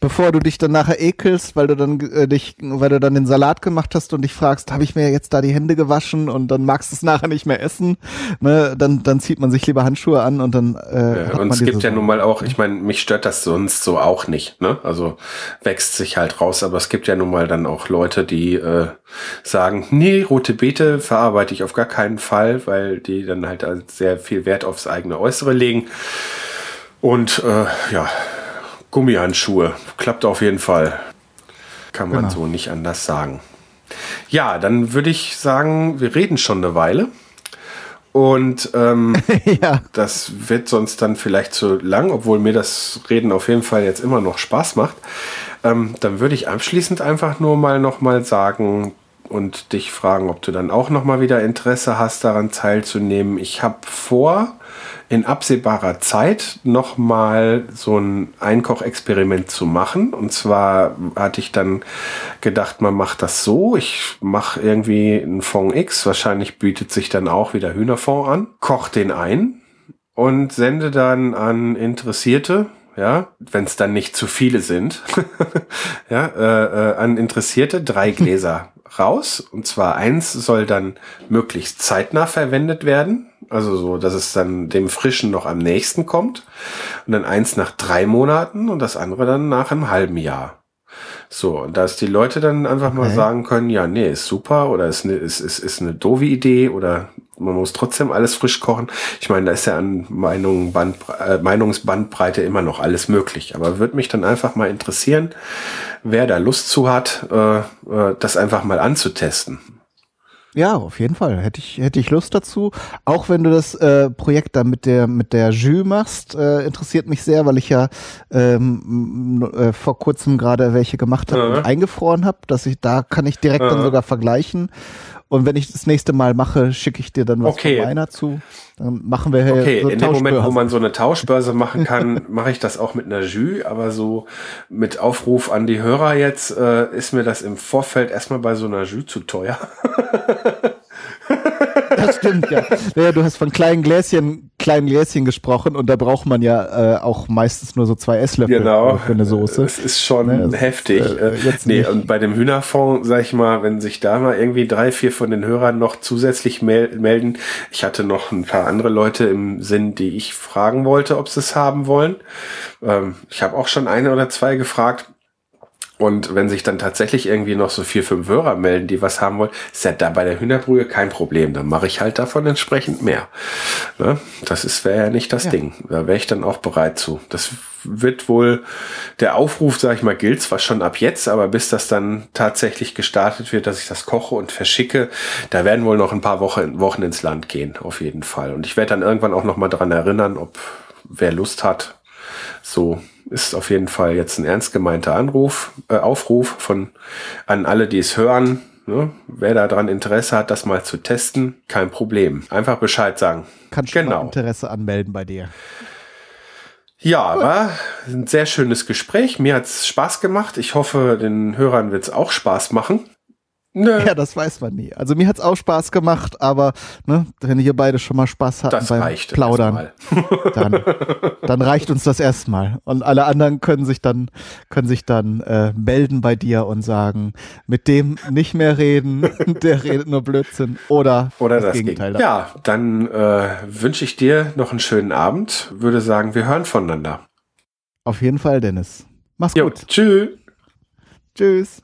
Speaker 2: bevor du dich dann nachher ekelst, weil du dann äh, dich, weil du dann den Salat gemacht hast und dich fragst, habe ich mir jetzt da die Hände gewaschen und dann magst du es [LAUGHS] nachher nicht mehr essen, ne, dann dann zieht man sich lieber Handschuhe an und dann.
Speaker 1: Äh, ja, und es gibt ja nun mal auch, ich meine, mich stört das sonst so auch nicht, ne? Also wächst sich halt raus, aber es gibt ja nun mal dann auch Leute, die äh, sagen, nee, rote Beete verarbeite ich auf gar keinen Fall, weil die dann halt sehr viel Wert aufs eigene Äußere legen. Und äh, ja, Gummihandschuhe. Klappt auf jeden Fall. Kann man genau. so nicht anders sagen. Ja, dann würde ich sagen, wir reden schon eine Weile. Und ähm, [LAUGHS] ja. das wird sonst dann vielleicht zu lang, obwohl mir das Reden auf jeden Fall jetzt immer noch Spaß macht. Ähm, dann würde ich abschließend einfach nur mal noch mal sagen und dich fragen, ob du dann auch noch mal wieder Interesse hast, daran teilzunehmen. Ich habe vor, in absehbarer Zeit nochmal so ein Einkochexperiment zu machen. Und zwar hatte ich dann gedacht, man macht das so. Ich mache irgendwie einen Fond X. Wahrscheinlich bietet sich dann auch wieder Hühnerfond an. Koch den ein und sende dann an Interessierte, ja, wenn es dann nicht zu viele sind, [LAUGHS] ja, äh, äh, an Interessierte drei Gläser [LAUGHS] raus. Und zwar eins soll dann möglichst zeitnah verwendet werden. Also so, dass es dann dem Frischen noch am nächsten kommt. Und dann eins nach drei Monaten und das andere dann nach einem halben Jahr. So, dass die Leute dann einfach okay. mal sagen können, ja, nee, ist super oder ist eine, ist, ist, ist eine doofe Idee oder man muss trotzdem alles frisch kochen. Ich meine, da ist ja an Meinung, Band, äh, Meinungsbandbreite immer noch alles möglich. Aber würde mich dann einfach mal interessieren, wer da Lust zu hat, äh, äh, das einfach mal anzutesten.
Speaker 2: Ja, auf jeden Fall. Hätte ich, hätte ich Lust dazu. Auch wenn du das äh, Projekt da mit der, mit der Jus machst, äh, interessiert mich sehr, weil ich ja ähm, äh, vor kurzem gerade welche gemacht habe ja. und eingefroren habe, dass ich, da kann ich direkt ja. dann sogar vergleichen. Und wenn ich das nächste Mal mache, schicke ich dir dann was okay. von meiner zu. Dann machen wir hier
Speaker 1: Okay, so in dem Moment, wo man so eine Tauschbörse machen kann, [LAUGHS] mache ich das auch mit einer Jus, aber so mit Aufruf an die Hörer jetzt äh, ist mir das im Vorfeld erstmal bei so einer Jus zu teuer. [LAUGHS]
Speaker 2: Das stimmt, ja. ja. Du hast von kleinen Gläschen, kleinen Gläschen gesprochen und da braucht man ja äh, auch meistens nur so zwei Esslöffel
Speaker 1: genau.
Speaker 2: für eine Soße.
Speaker 1: Das ist schon ne, das heftig. Äh, nee, nicht. und bei dem Hühnerfond, sag ich mal, wenn sich da mal irgendwie drei, vier von den Hörern noch zusätzlich mel melden. Ich hatte noch ein paar andere Leute im Sinn, die ich fragen wollte, ob sie es haben wollen. Ähm, ich habe auch schon eine oder zwei gefragt. Und wenn sich dann tatsächlich irgendwie noch so vier, fünf Hörer melden, die was haben wollen, ist ja da bei der Hühnerbrühe kein Problem. Dann mache ich halt davon entsprechend mehr. Ne? Das ist wäre ja nicht das ja. Ding. Da wäre ich dann auch bereit zu. Das wird wohl, der Aufruf, sage ich mal, gilt zwar schon ab jetzt, aber bis das dann tatsächlich gestartet wird, dass ich das koche und verschicke, da werden wohl noch ein paar Wochen, Wochen ins Land gehen, auf jeden Fall. Und ich werde dann irgendwann auch noch mal dran erinnern, ob wer Lust hat, so ist auf jeden Fall jetzt ein ernst gemeinter Anruf, äh, Aufruf von an alle, die es hören. Ne? Wer daran Interesse hat, das mal zu testen, kein Problem. Einfach Bescheid sagen.
Speaker 2: Kannst du genau. mal Interesse anmelden bei dir.
Speaker 1: Ja, war ein sehr schönes Gespräch. Mir hat's Spaß gemacht. Ich hoffe, den Hörern wird's auch Spaß machen.
Speaker 2: Nö. Ja, das weiß man nie. Also mir hat's auch Spaß gemacht, aber ne, wenn ihr beide schon mal Spaß hatten das beim Plaudern, [LAUGHS] dann, dann reicht uns das erstmal. Und alle anderen können sich dann können sich dann äh, melden bei dir und sagen, mit dem nicht mehr reden, [LAUGHS] der redet nur Blödsinn oder
Speaker 1: oder das, das Gegenteil. Gegen. Ja, dann äh, wünsche ich dir noch einen schönen Abend. Würde sagen, wir hören voneinander.
Speaker 2: Auf jeden Fall, Dennis. Mach's jo, gut.
Speaker 1: Tschüss.
Speaker 2: Tschüss.